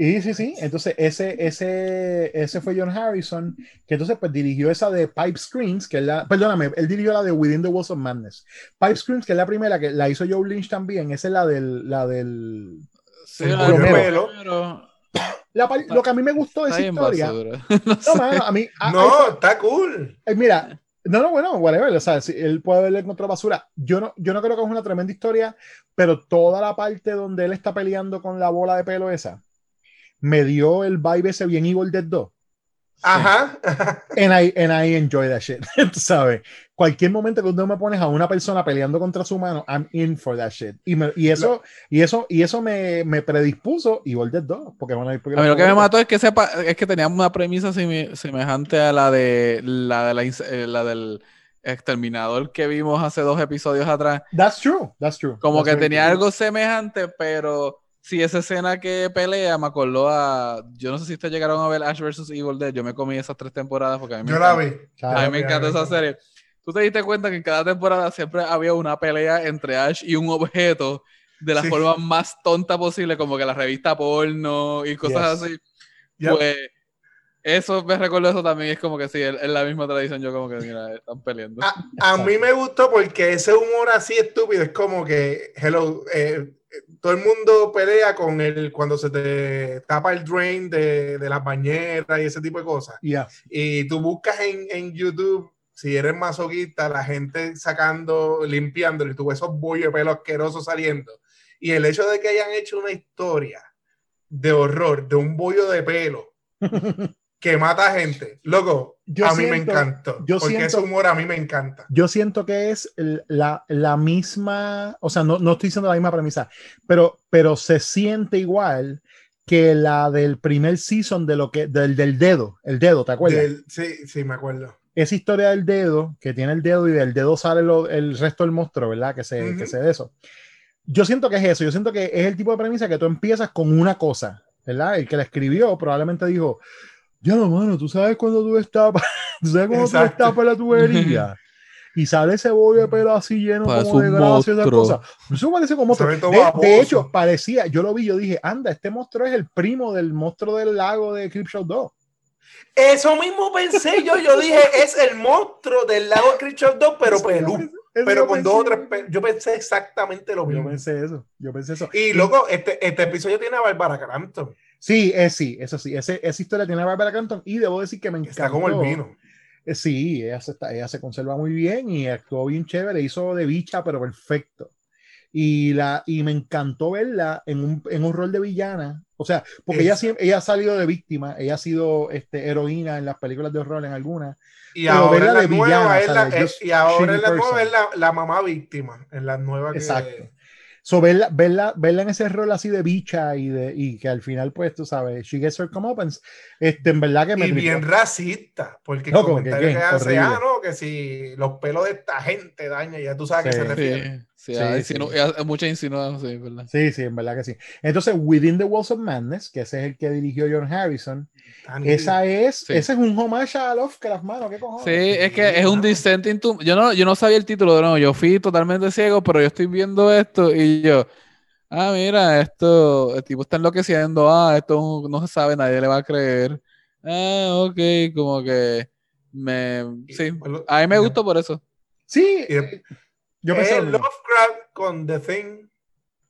Y sí, sí. Entonces, ese, ese, ese fue John Harrison, que entonces pues dirigió esa de Pipe Screams, que es la, perdóname, él dirigió la de Within the Walls of Madness. Pipe Screams, que es la primera, que la hizo Joe Lynch también, esa es la del, la del, Sí, la. Romero. La lo que a mí me gustó de esa historia. No No, mano, a mí, a- No, a- está cool. Eh, mira, no, no, bueno, whatever, o sea, si él puede verle encontrado basura. Yo no, yo no creo que es una tremenda historia, pero toda la parte donde él está peleando con la bola de pelo esa, me dio el vibe ese bien Evil Dead 2. Ajá. And I, and I enjoy that shit. Tú sabes, cualquier momento que tú me pones a una persona peleando contra su mano, I'm in for that shit. Y, me- y eso, y eso, y eso me, me predispuso Evil Dead 2, porque bueno, A mí lo que me mató es que sepa, es que teníamos una premisa simi- semejante a la de la de la, eh, la del exterminador que vimos hace dos episodios atrás. That's true, that's true. Como That's que very tenía true. algo semejante, pero si esa escena que pelea me acordó a. Yo no sé si ustedes llegaron a ver Ash vs. Evil Dead. Yo me comí esas tres temporadas porque a mí me Yo la encanta- vi. Claro. A mí me encanta esa serie. ¿Tú te diste cuenta que en cada temporada siempre había una pelea entre Ash y un objeto de la Sí. forma más tonta posible, como que la revista porno y cosas Yes. así? Yep. Pues eso me recuerdo eso también. Es como que sí, es la misma tradición. Yo, como que mira, están peleando. A, a mí me gustó porque ese humor así estúpido es como que, hello, eh, todo el mundo pelea con el cuando se te tapa el drain de, de las bañeras y ese tipo de cosas. Yeah. Y tú buscas en, en YouTube, si eres masoquista, la gente sacando, limpiándolo y ves esos bollos de pelo asquerosos saliendo. Y el hecho de que hayan hecho una historia de horror, de un bollo de pelo que mata gente, loco, Yo a mí me encantó. yo porque siento- ese humor a mí me encanta. Yo siento que es la, la misma, o sea, no, no estoy diciendo la misma premisa, pero, pero se siente igual que la del primer season de lo que, del, del dedo, el dedo, ¿te acuerdas? Del- sí, sí, me acuerdo. Esa historia del dedo, que tiene el dedo y del dedo sale lo- el resto del monstruo, ¿verdad? Que se, Ujú. que se de eso. Yo siento que es eso, yo siento que es el tipo de premisa que tú empiezas con una cosa, ¿verdad? El que la escribió probablemente dijo, ya no, mano, tú sabes cuando tú estás, tú sabes cuando tú Exacto. estás para la tubería y sale ese bollo de pelo así lleno Parece como de y esas cosas. Eso parece como monstruo. De, de hecho, parecía, yo lo vi, yo dije, anda, este monstruo es el primo del monstruo del lago de Creepshow 2. Eso mismo pensé yo. Yo dije, es el monstruo del lago Creature 2, pero pelú. Pero yo con dos o tres. Yo pensé exactamente lo Yo mismo. pensé eso, yo pensé eso. Y luego, este, este episodio tiene a Barbara Crampton. Sí, es sí, eso sí, ese, esa historia tiene a Barbara Canton y debo decir que me encantó. Está como el vino. Eh, Sí, ella se, está- ella se conserva muy bien y actuó bien chévere, hizo de bicha, pero perfecto. Y, la, y me encantó verla en un, en un rol de villana O sea, porque ella, Exacto. ella ha salido de víctima, ella ha sido este, heroína en las películas de horror en algunas. Y ahora la nueva villana, es la, la nueva person. es la, la mamá víctima. En la nueva que Exacto. So, verla, verla, verla en ese rol así de bicha y, de, y que al final, pues, tú sabes, she gets her comeuppance, este, en verdad que me y tripió. bien racista, porque el No, como que comentario qué, que, hace, horrible. ah, no, que si los pelos de esta gente dañan, ya tú sabes a qué Sí. se refiere. Sí, sí, Sí, hay sí. hay- hay muchas insinuaciones, sí, ¿verdad? Sí, sí, en verdad que sí. Entonces, Within the Walls of Madness, que ese es el que dirigió John Harrison, nítido. esa es, Sí. ese es un homage a Lovecraft, mano, ¿qué cojones? Sí, es que es un Descent into... Yo no, yo no sabía el título de nuevo, yo fui totalmente ciego, pero yo estoy viendo esto y yo... Ah, mira, esto, el tipo está enloqueciendo, ah, esto no se sabe, nadie le va a creer. Ah, ok, como que me... Sí, a mí me gustó por eso. Sí, Y de- yo es pensé. Lovecraft con The Thing.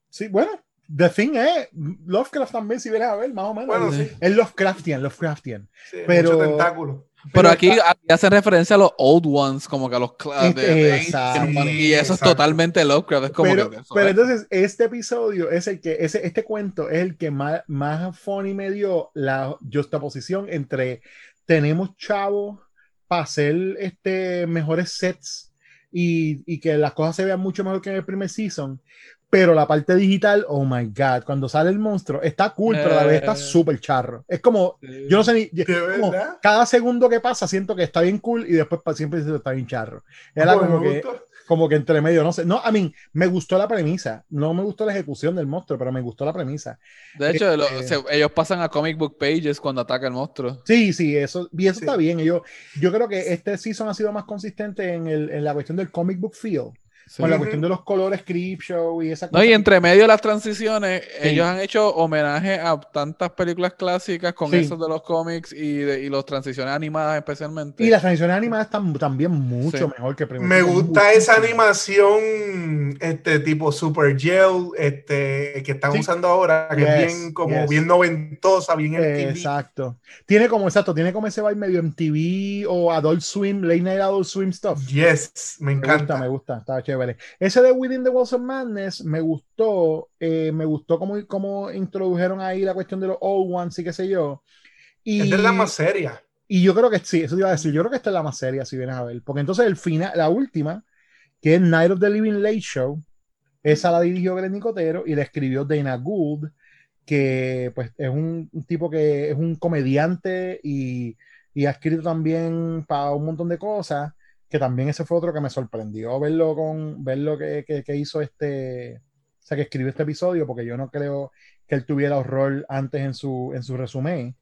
Sí, bueno, The Thing es Lovecraft también, si vienes a ver, más o menos. Bueno, es, sí. es Lovecraftian, Lovecraftian. sí Pero- mucho tentáculo. Pero aquí, aquí hacen referencia a los old ones, como que a los de- de- Exacto. y eso es totalmente Lovecraft, es como pero, que eso pero es. entonces, este episodio es el que, ese, este cuento es el que más, más funny me dio la juxtaposición entre tenemos chavos para hacer este, mejores sets y, y que las cosas se vean mucho mejor que en el primer season. Pero la parte digital, oh my god, cuando sale el monstruo, está cool, pero a la vez está Eh. súper charro. Es como, yo no sé ni. ¿De como cada segundo que pasa siento que está bien cool y después siempre está bien charro. Era como que, gustó. Como que entre medio, no sé. No, a mí me gustó la premisa. No me gustó la ejecución del monstruo, pero me gustó la premisa. De hecho, lo- Este- se- ellos pasan a comic book pages cuando ataca el monstruo. Sí, sí, eso, y eso Sí. está bien. Yo, yo creo que este season ha sido más consistente en, el, en la cuestión del comic book feel, Sí. con la cuestión de los colores creep show y esa No, y entre medio de las transiciones, Sí. ellos han hecho homenaje a tantas películas clásicas con Sí. esos de los cómics y, de, y los transiciones animadas especialmente. Y las tradiciones animadas están también mucho Sí. mejor que el primer Me gusta esa animación, este tipo Super Gel, este, que están Sí. usando ahora, que Yes, es bien como yes. bien noventosa, bien MTV. Exacto. Tiene como, exacto, tiene como ese vibe medio MTV o Adult Swim, Late Night Adult Swim stuff. Yes, me Me gusta, encanta. me gusta, estaba chévere. Ese de Within the Walls of Madness me gustó, eh, me gustó cómo, cómo introdujeron ahí la cuestión de los Old Ones y qué sé yo. Y, Es de la más seria. y yo creo que sí, eso te iba a decir, yo creo que esta es la más seria si vienes a ver, porque entonces el final, la última, que es Night of the Living Late Show, esa la dirigió Greg Nicotero y la escribió Dana Gould, que pues es un, un tipo que es un comediante y, y ha escrito también para un montón de cosas, que también ese fue otro que me sorprendió verlo con verlo que, que, que hizo este, o sea, que escribió este episodio, porque yo no creo que él tuviera horror antes en su, en su resumen.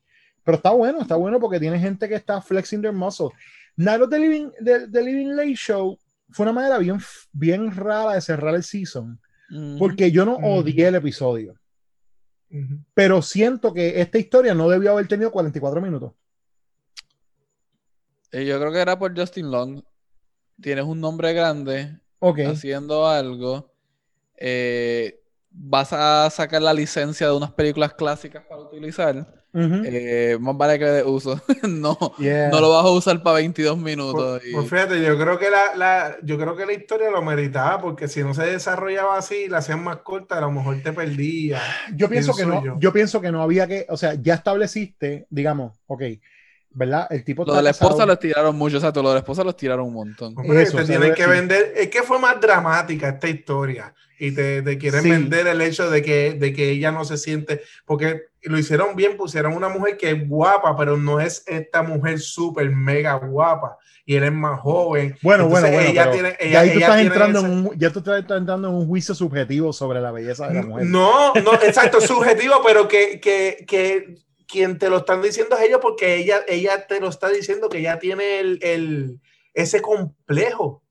Pero está bueno, está bueno porque tiene gente que está flexing their muscle. Night of the Living, the, the Living Late Show fue una manera bien, bien rara de cerrar el season, porque yo no odié el episodio, pero siento que esta historia no debió haber tenido 44 minutos. Eh, yo creo que era por Justin Long. Tienes un nombre grande haciendo algo. eh, vas a sacar la licencia de unas películas clásicas para utilizar. eh, más vale que de uso. no, yeah. no lo vas a usar para 22 Pues, minutos. y- pues fíjate, yo creo que la, la- yo creo que la historia lo meritaba, porque si no se desarrollaba así, la hacían más corta, a lo mejor te perdía. yo pienso que no, yo. yo pienso que no había que, o sea, ya estableciste, digamos, ok, ¿verdad? El tipo Lo de la esposa casado- lo estiraron mucho, o sea, lo de la esposa lo tiraron un montón. Hombre, Eso, te tienen lo- que vender, es que fue más dramática esta historia y te, te quieren Sí. vender el hecho de que, de que ella no se siente, porque lo hicieron bien, pusieron una mujer que es guapa, pero no es esta mujer súper mega guapa y él es más joven. Bueno, Entonces, bueno, bueno. ella pero tiene, ya ella, ahí tú ella estás entrando ese- en un, ya tú estás entrando en un juicio subjetivo sobre la belleza de la mujer. No, no, exacto, subjetivo, pero que, que, que quien te lo están diciendo es ella porque ella, ella te lo está diciendo que ya tiene el, el- ese complejo.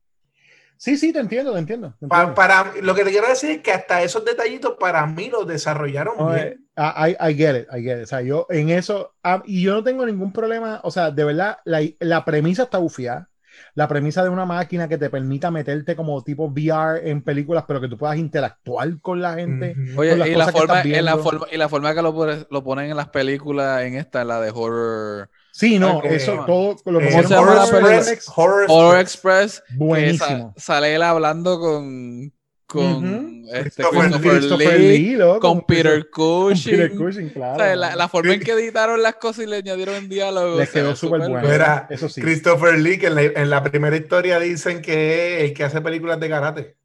Sí, sí, te entiendo, te entiendo. te entiendo. para, lo que te quiero decir es que hasta esos detallitos para mí los desarrollaron No, bien. I, I- I get it, I get it. O sea, yo en eso, ah, y yo no tengo ningún problema, o sea, de verdad, la, la premisa está bufiada. La premisa de una máquina que te permita meterte como tipo VR en películas, pero que tú puedas interactuar con la gente. Oye, con las y la, cosas forma, estás en la viendo. forma, y la forma que lo, lo ponen en las películas, en esta, en la de horror, Sí, no, Ay, eso ¿cómo se todo lo que Eh, ¿Cómo se llama Horror película? Express, Horror Horror Express. Buenísimo. sa- sale él hablando con, con este, Christopher Christopher, Christopher Lee, Lee, loco, con Peter con Cushing. Peter Cushing, claro. O sea, la, la forma en que editaron las cosas y le añadieron en diálogo. Les o sea, quedó súper bueno. Mira, Eso sí. Christopher Lee, que en la, en la primera historia dicen que es el que hace películas de karate.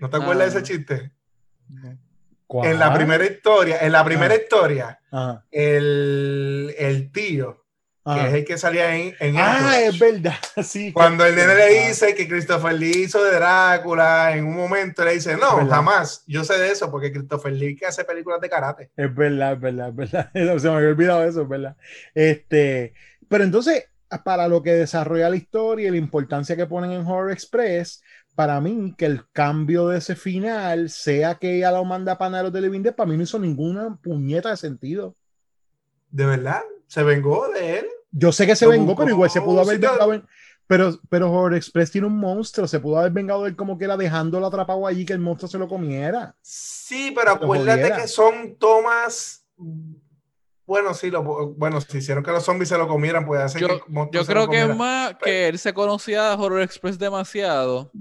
¿No te acuerdas de Ah. ese chiste? ¿Cuál? En la primera historia, en la primera Ah. historia, el, el tío, que es el que salía en, en Ah, Entourage, es verdad. Sí. Cuando el nene le Ah, dice que Christopher Lee hizo de Drácula, en un momento le dice, no, ¿Verdad? jamás, yo sé de eso, porque Christopher Lee que hace películas de karate. Es verdad, es verdad, es verdad. Se me había olvidado eso, es verdad. Este, pero entonces, para lo que desarrolla la historia y la importancia que ponen en Horror Express, para mí, que el cambio de ese final sea que ella lo manda para Naros de Living Dead, para mí no hizo ninguna puñeta de sentido. De verdad, se vengó de él. Yo sé que se vengó, pero igual se pudo haber vengado. en- Pero, pero Horror Express tiene un monstruo, se pudo haber vengado de él como que era dejándolo atrapado allí que el monstruo se lo comiera. Sí, pero acuérdate jodiera. que son tomas. Bueno, sí, lo, bueno, si hicieron que los zombies se lo comieran, puede hacer Yo, que el monstruo yo se creo que es más que él se conocía a Horror Express demasiado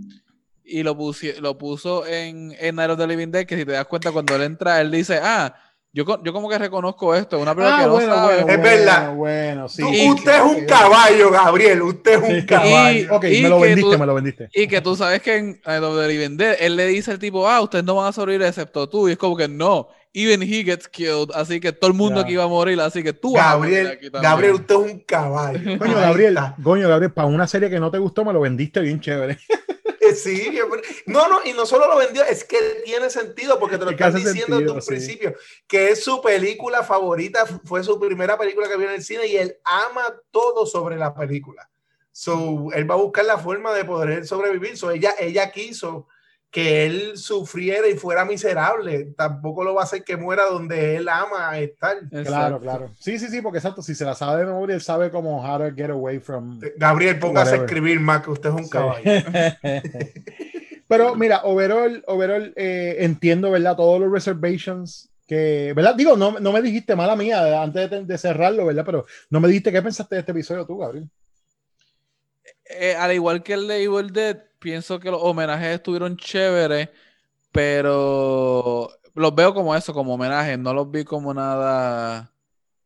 y lo, pusi- lo puso en, en Night of the Living Dead, que si te das cuenta cuando él entra, él dice, ah, yo, yo como que reconozco esto, una persona Ah, que no bueno, sabe. bueno, Es verdad. bueno, bueno, sí. Tú- Y- usted es un ok, caballo, Gabriel. Usted es un Sí. caballo. Ok, Y me lo que vendiste, tú- me lo vendiste. Y que tú sabes que en the Living Dead, él le dice al tipo, ah, ustedes no van a sobrevivir excepto tú. Y es como que no, even he gets killed, así que todo el mundo Ya. aquí va a morir, así que tú vas a morir Gabriel, aquí también. Gabriel, usted es un caballo. Coño, Gabriel, coño, Gabriel, para una serie que no te gustó, me lo vendiste bien chévere. Sí, yo- no, no, y no solo lo vendió, es que tiene sentido porque te lo Es que están hace diciendo desde un sí. principio, que es su película favorita, fue su primera película que vio en el cine y él ama todo sobre la película. So, él va a buscar la forma de poder sobrevivir. So, ella, ella quiso que él sufriera y fuera miserable. Tampoco lo va a hacer que muera donde él ama estar. Exacto. Claro, claro. Sí, sí, sí, porque exacto, si se la sabe de memoria, él sabe como how to get away from. Gabriel, póngase a escribir más que usted es un Sí. caballo. Pero mira, overall, overall eh, entiendo, ¿verdad? Todos los reservations que, ¿verdad? Digo, no, no me dijiste mala mía antes de, de cerrarlo, ¿verdad? Pero no me dijiste qué pensaste de este episodio tú, Gabriel. Eh, al igual que el de Evil Dead, pienso que los homenajes estuvieron chéveres, pero los veo como eso, como homenajes, no los vi como nada,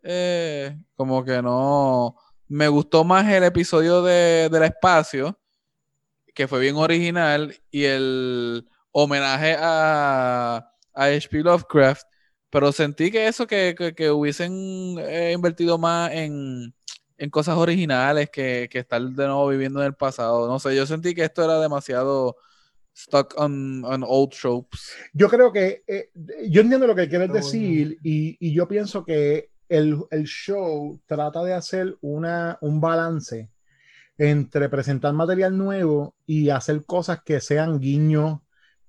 eh, como que no. Me gustó más el episodio de, del espacio, que fue bien original, y el homenaje a, a H.P. Lovecraft, pero sentí que eso, que, que, hubiesen eh, invertido más en en cosas originales que, que estar de nuevo viviendo en el pasado. No sé, yo sentí que esto era demasiado stuck on, on old tropes. Yo creo que, eh, yo entiendo lo que quieres decir y, y yo pienso que el, el show trata de hacer una, un balance entre presentar material nuevo y hacer cosas que sean guiños,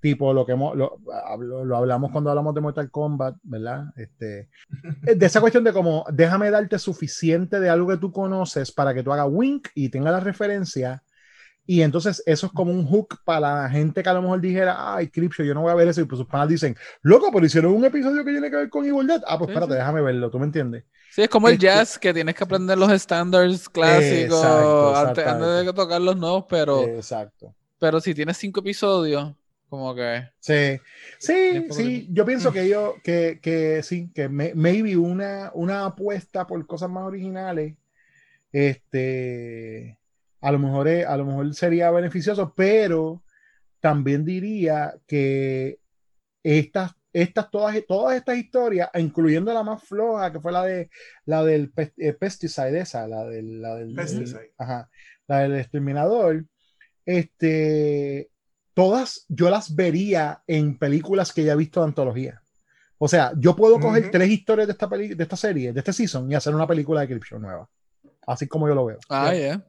tipo lo que hemos, lo, hablo- lo hablamos cuando hablamos de Mortal Kombat, ¿verdad? Este, de esa cuestión de como, déjame darte suficiente de algo que tú conoces para que tú hagas wink y tenga la referencia. Y entonces eso es como un hook para la gente que a lo mejor dijera, ay, Creepshow, yo no voy a ver eso. Y pues sus panas dicen, loco, pero hicieron un episodio que tiene que ver con Evil Dead. Ah, pues Sí, espérate, sí. déjame verlo, ¿tú me entiendes? Sí, es como el jazz, que tienes que aprender los estándares clásicos Exacto, antes, antes de tocar los nuevos, pero, Exacto. pero si tienes cinco episodios, como que... Sí, sí, sí. Yo pienso que yo, que, que sí, que me- maybe una, una apuesta por cosas más originales, este, a lo mejor, es- a lo mejor sería beneficioso, pero también diría que estas, estas todas, todas estas historias, incluyendo la más floja, que fue la de la del eh, pesticide, esa, la del, la del, Pesticide. ajá, la del exterminador, este, todas yo las vería en películas que ya he visto de antología. O sea, yo puedo coger tres historias de esta, peli- de esta serie, de este season, y hacer una película de Creepshow nueva. Así como yo lo veo. Ah, yeah.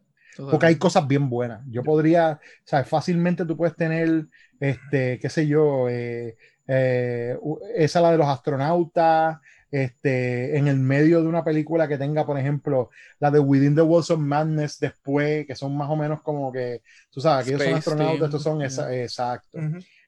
Porque hay cosas bien buenas. Yo podría, o sea, fácilmente tú puedes tener, este, qué sé yo, eh, eh, esa la de los astronautas, este, en el medio de una película que tenga, por ejemplo, la de Within the Walls of Madness después, que son más o menos como que, tú sabes, aquellos son Space astronautas, Team. estos son, esa- exacto.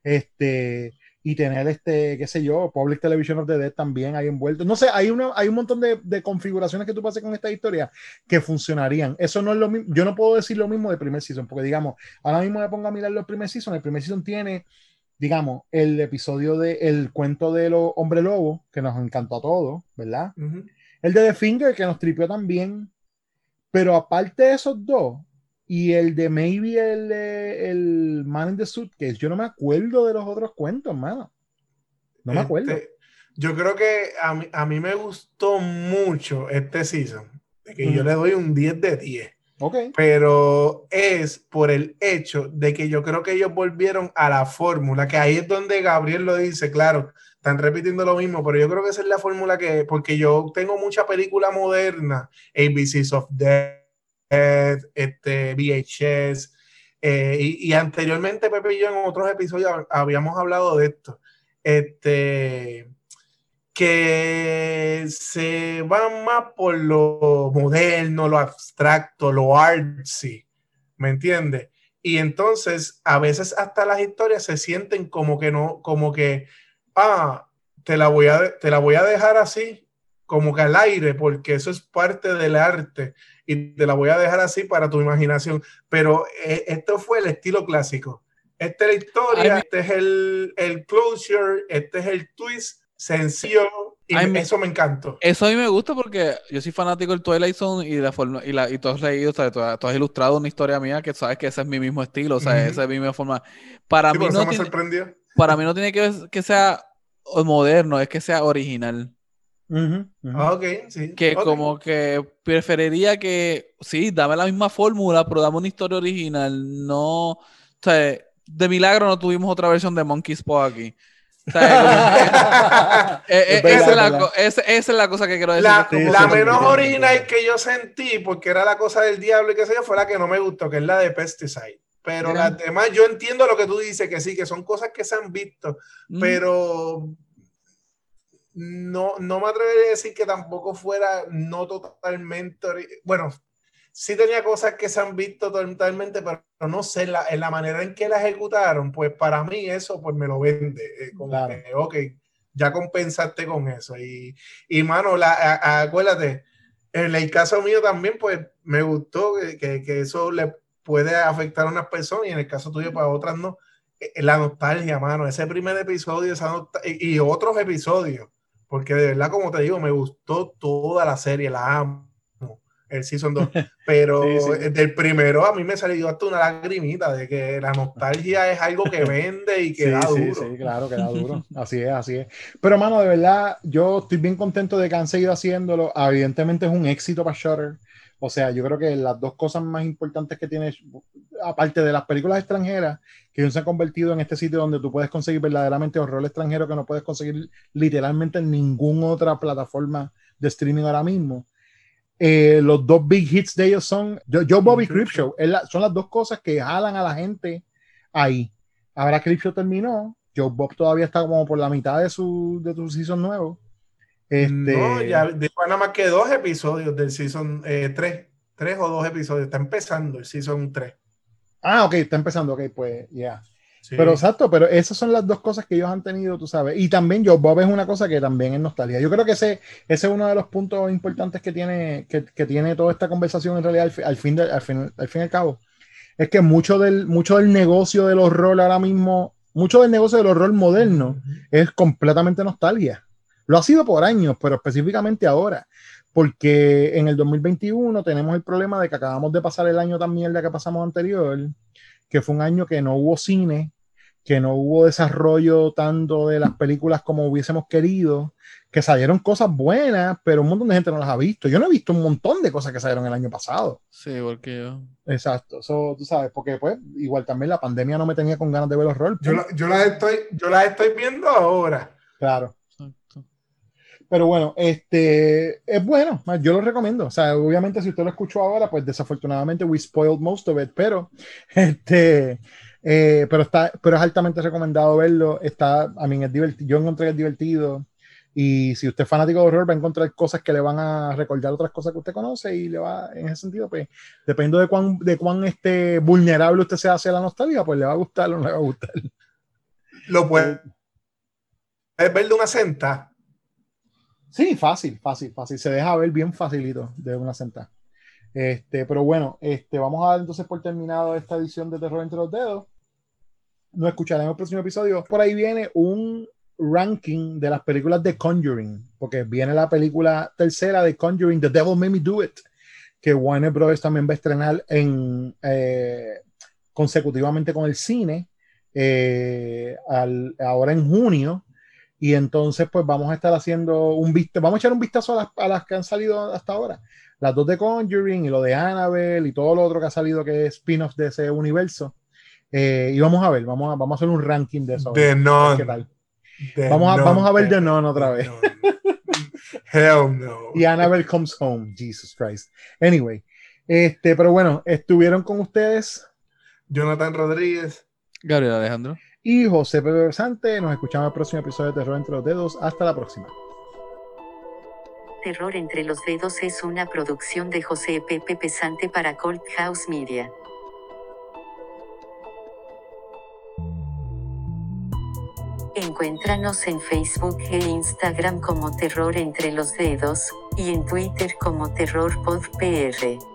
Este, y tener este, qué sé yo, Public Television of the Dead también ahí envuelto. No sé, hay, una, hay un montón de, de configuraciones que tú hacer con esta historia que funcionarían. Eso no es lo mismo. Yo no puedo decir lo mismo de primer season, porque digamos, ahora mismo me pongo a mirar los primer season. El primer season tiene digamos, el episodio de el cuento de los hombre lobo, que nos encantó a todos, ¿verdad? El de The Finger, que nos tripió también. Pero aparte de esos dos, y el de maybe el, el Man in the Suitcase, yo no me acuerdo de los otros cuentos, mano. No me acuerdo. Este, yo creo que a mí, a mí me gustó mucho este season. de Que yo le doy un 10 de 10. Ok. Pero es por el hecho de que yo creo que ellos volvieron a la fórmula, que ahí es donde Gabriel lo dice, claro, están repitiendo lo mismo, pero yo creo que esa es la fórmula que, porque yo tengo mucha película moderna, ABCs of Death, este, VHS, eh, y, y anteriormente Pepe y yo en otros episodios hab- habíamos hablado de esto, este, que se van más por lo moderno, lo abstracto, lo artsy, ¿me entiendes? Y entonces a veces hasta las historias se sienten como que no, como que, ah, te la voy a, te la voy a dejar así, como que al aire, porque eso es parte del arte y te la voy a dejar así para tu imaginación. Pero eh, esto fue el estilo clásico. Esta es la historia, Ay, este es el, el closure, este es el twist sencillo y Ay, eso me encantó. Eso a mí me gusta porque yo soy fanático del Twilight Zone y, la forma, y, la, y tú has leído, o sea, tú, has, tú has ilustrado una historia mía que sabes que ese es mi mismo estilo, o sea, esa es mi misma forma. Para, Sí, mí no tiene, para mí no tiene que ver que sea moderno, es que sea original. Ah, ok, sí. Que como que preferiría que, sí, dame la misma fórmula, pero dame una historia original. No, o sea, de milagro no tuvimos otra versión de Monkey's Paw aquí. Esa, es la, cosa que quiero decir. La, que- menos sí, original que yo sentí, porque era la cosa del diablo y qué sé yo, fue la que no me gustó, que es la de Pesticide. Pero Mira. las demás, yo entiendo lo que tú dices, que sí, que son cosas que se han visto, Mm. pero no, no me atrevería a decir que tampoco fuera no totalmente, bueno, sí tenía cosas que se han visto totalmente, pero no sé, la, en la manera en que la ejecutaron, pues para mí eso pues me lo vende, eh, Claro. que, ok, ya compensaste con eso. Y, y mano, la, a- acuérdate, en el caso mío también, pues me gustó que, que- que eso le puede afectar a unas personas y en el caso tuyo para otras no. Eh, La nostalgia, mano, ese primer episodio esa y, y otros episodios, porque de verdad, como te digo, me gustó toda la serie, la amo, el Season 2, pero Sí, sí. eh, del primero a mí me salió hasta una lagrimita de que la nostalgia es algo que vende y que Sí, da sí, duro. sí, claro que da duro. Así es, así es. Pero, mano, de verdad, yo estoy bien contento de que han seguido haciéndolo. Evidentemente es un éxito para Shutter. O sea, yo creo que las dos cosas más importantes que tiene, aparte de las películas extranjeras, que se han convertido en este sitio donde tú puedes conseguir verdaderamente horror extranjero que no puedes conseguir literalmente en ninguna otra plataforma de streaming ahora mismo. Eh, los dos big hits de ellos son Joe Joe Bobby Creepshow. Es la- son las dos cosas que jalan a la gente ahí. Ahora Creepshow terminó. Joe Bob todavía está como por la mitad de su, de su season nuevo. Este, No, ya de nada más que dos episodios del season 3. tres o dos episodios. Está empezando el season 3. Ah, ok, está empezando. Ok, pues ya. Pero exacto, pero esas son las dos cosas que ellos han tenido, tú sabes. Y también Joe Bob es una cosa que también es nostalgia. Yo creo que ese, ese es uno de los puntos importantes que tiene, que, que tiene toda esta conversación en realidad al, al fin, de- al, fin, al fin y al cabo. Es que mucho del, mucho del negocio del horror ahora mismo, mucho del negocio del horror moderno es completamente nostalgia. Lo ha sido por años, pero específicamente ahora. Porque en el 2021 tenemos el problema de que acabamos de pasar el año tan mierda que pasamos anterior, que fue un año que no hubo cine, que no hubo desarrollo tanto de las películas como hubiésemos querido, que salieron cosas buenas, pero un montón de gente no las ha visto. Yo no he visto un montón de cosas que salieron el año pasado. Sí, porque yo. Exacto, eso tú sabes, porque pues igual también la pandemia no me tenía con ganas de ver horror. Yo, la- yo las estoy, yo las estoy viendo ahora. Claro. Exacto. Pero bueno, este es bueno, yo lo recomiendo. O sea, obviamente si usted lo escuchó ahora, pues desafortunadamente we spoiled most of it, pero este eh, pero está, pero es altamente recomendado verlo. Está, a mí es divertido, yo encontré que es divertido. Y si usted es fanático de horror, va a encontrar cosas que le van a recordar otras cosas que usted conoce y le va, en ese sentido, pues, dependiendo de cuán, de cuán este, vulnerable usted sea hacia la nostalgia, pues le va a gustar o no le va a gustar. Lo puedes ver de una senta. Sí, fácil, fácil, fácil. Se deja ver bien facilito de una sentada. Este, pero bueno, este, vamos a dar entonces por terminado esta edición de Terror entre los dedos. Nos escucharán en el próximo episodio. Por ahí viene un ranking de las películas de Conjuring, porque viene la película tercera de Conjuring, The Devil Made Me Do It, que Warner Bros. también va a estrenar en, eh, consecutivamente con el cine eh, al- ahora en junio. Y entonces, pues vamos a estar haciendo un vistazo, vamos a echar un vistazo a las, a las que han salido hasta ahora. Las dos de Conjuring y lo de Annabelle y todo lo otro que ha salido que es spin-off de ese universo. Eh, y vamos a ver, vamos a, vamos a hacer un ranking de eso. The Nun. ¿Qué tal? Vamos a- vamos a ver The The Nun otra vez. Hell no. Y Annabelle Comes Home, Jesus Christ. Anyway, este, pero bueno, estuvieron con ustedes Jonathan Rodríguez. Gabriel Alejandro. y José Pedro Sante. Nos escuchamos en el próximo episodio de Terror entre los dedos. Hasta la próxima. Terror entre los dedos es una producción de José Pepe Pesante para Cold House Media. Encuéntranos en Facebook e Instagram como Terror entre los dedos, y en Twitter como Terror Pod PR.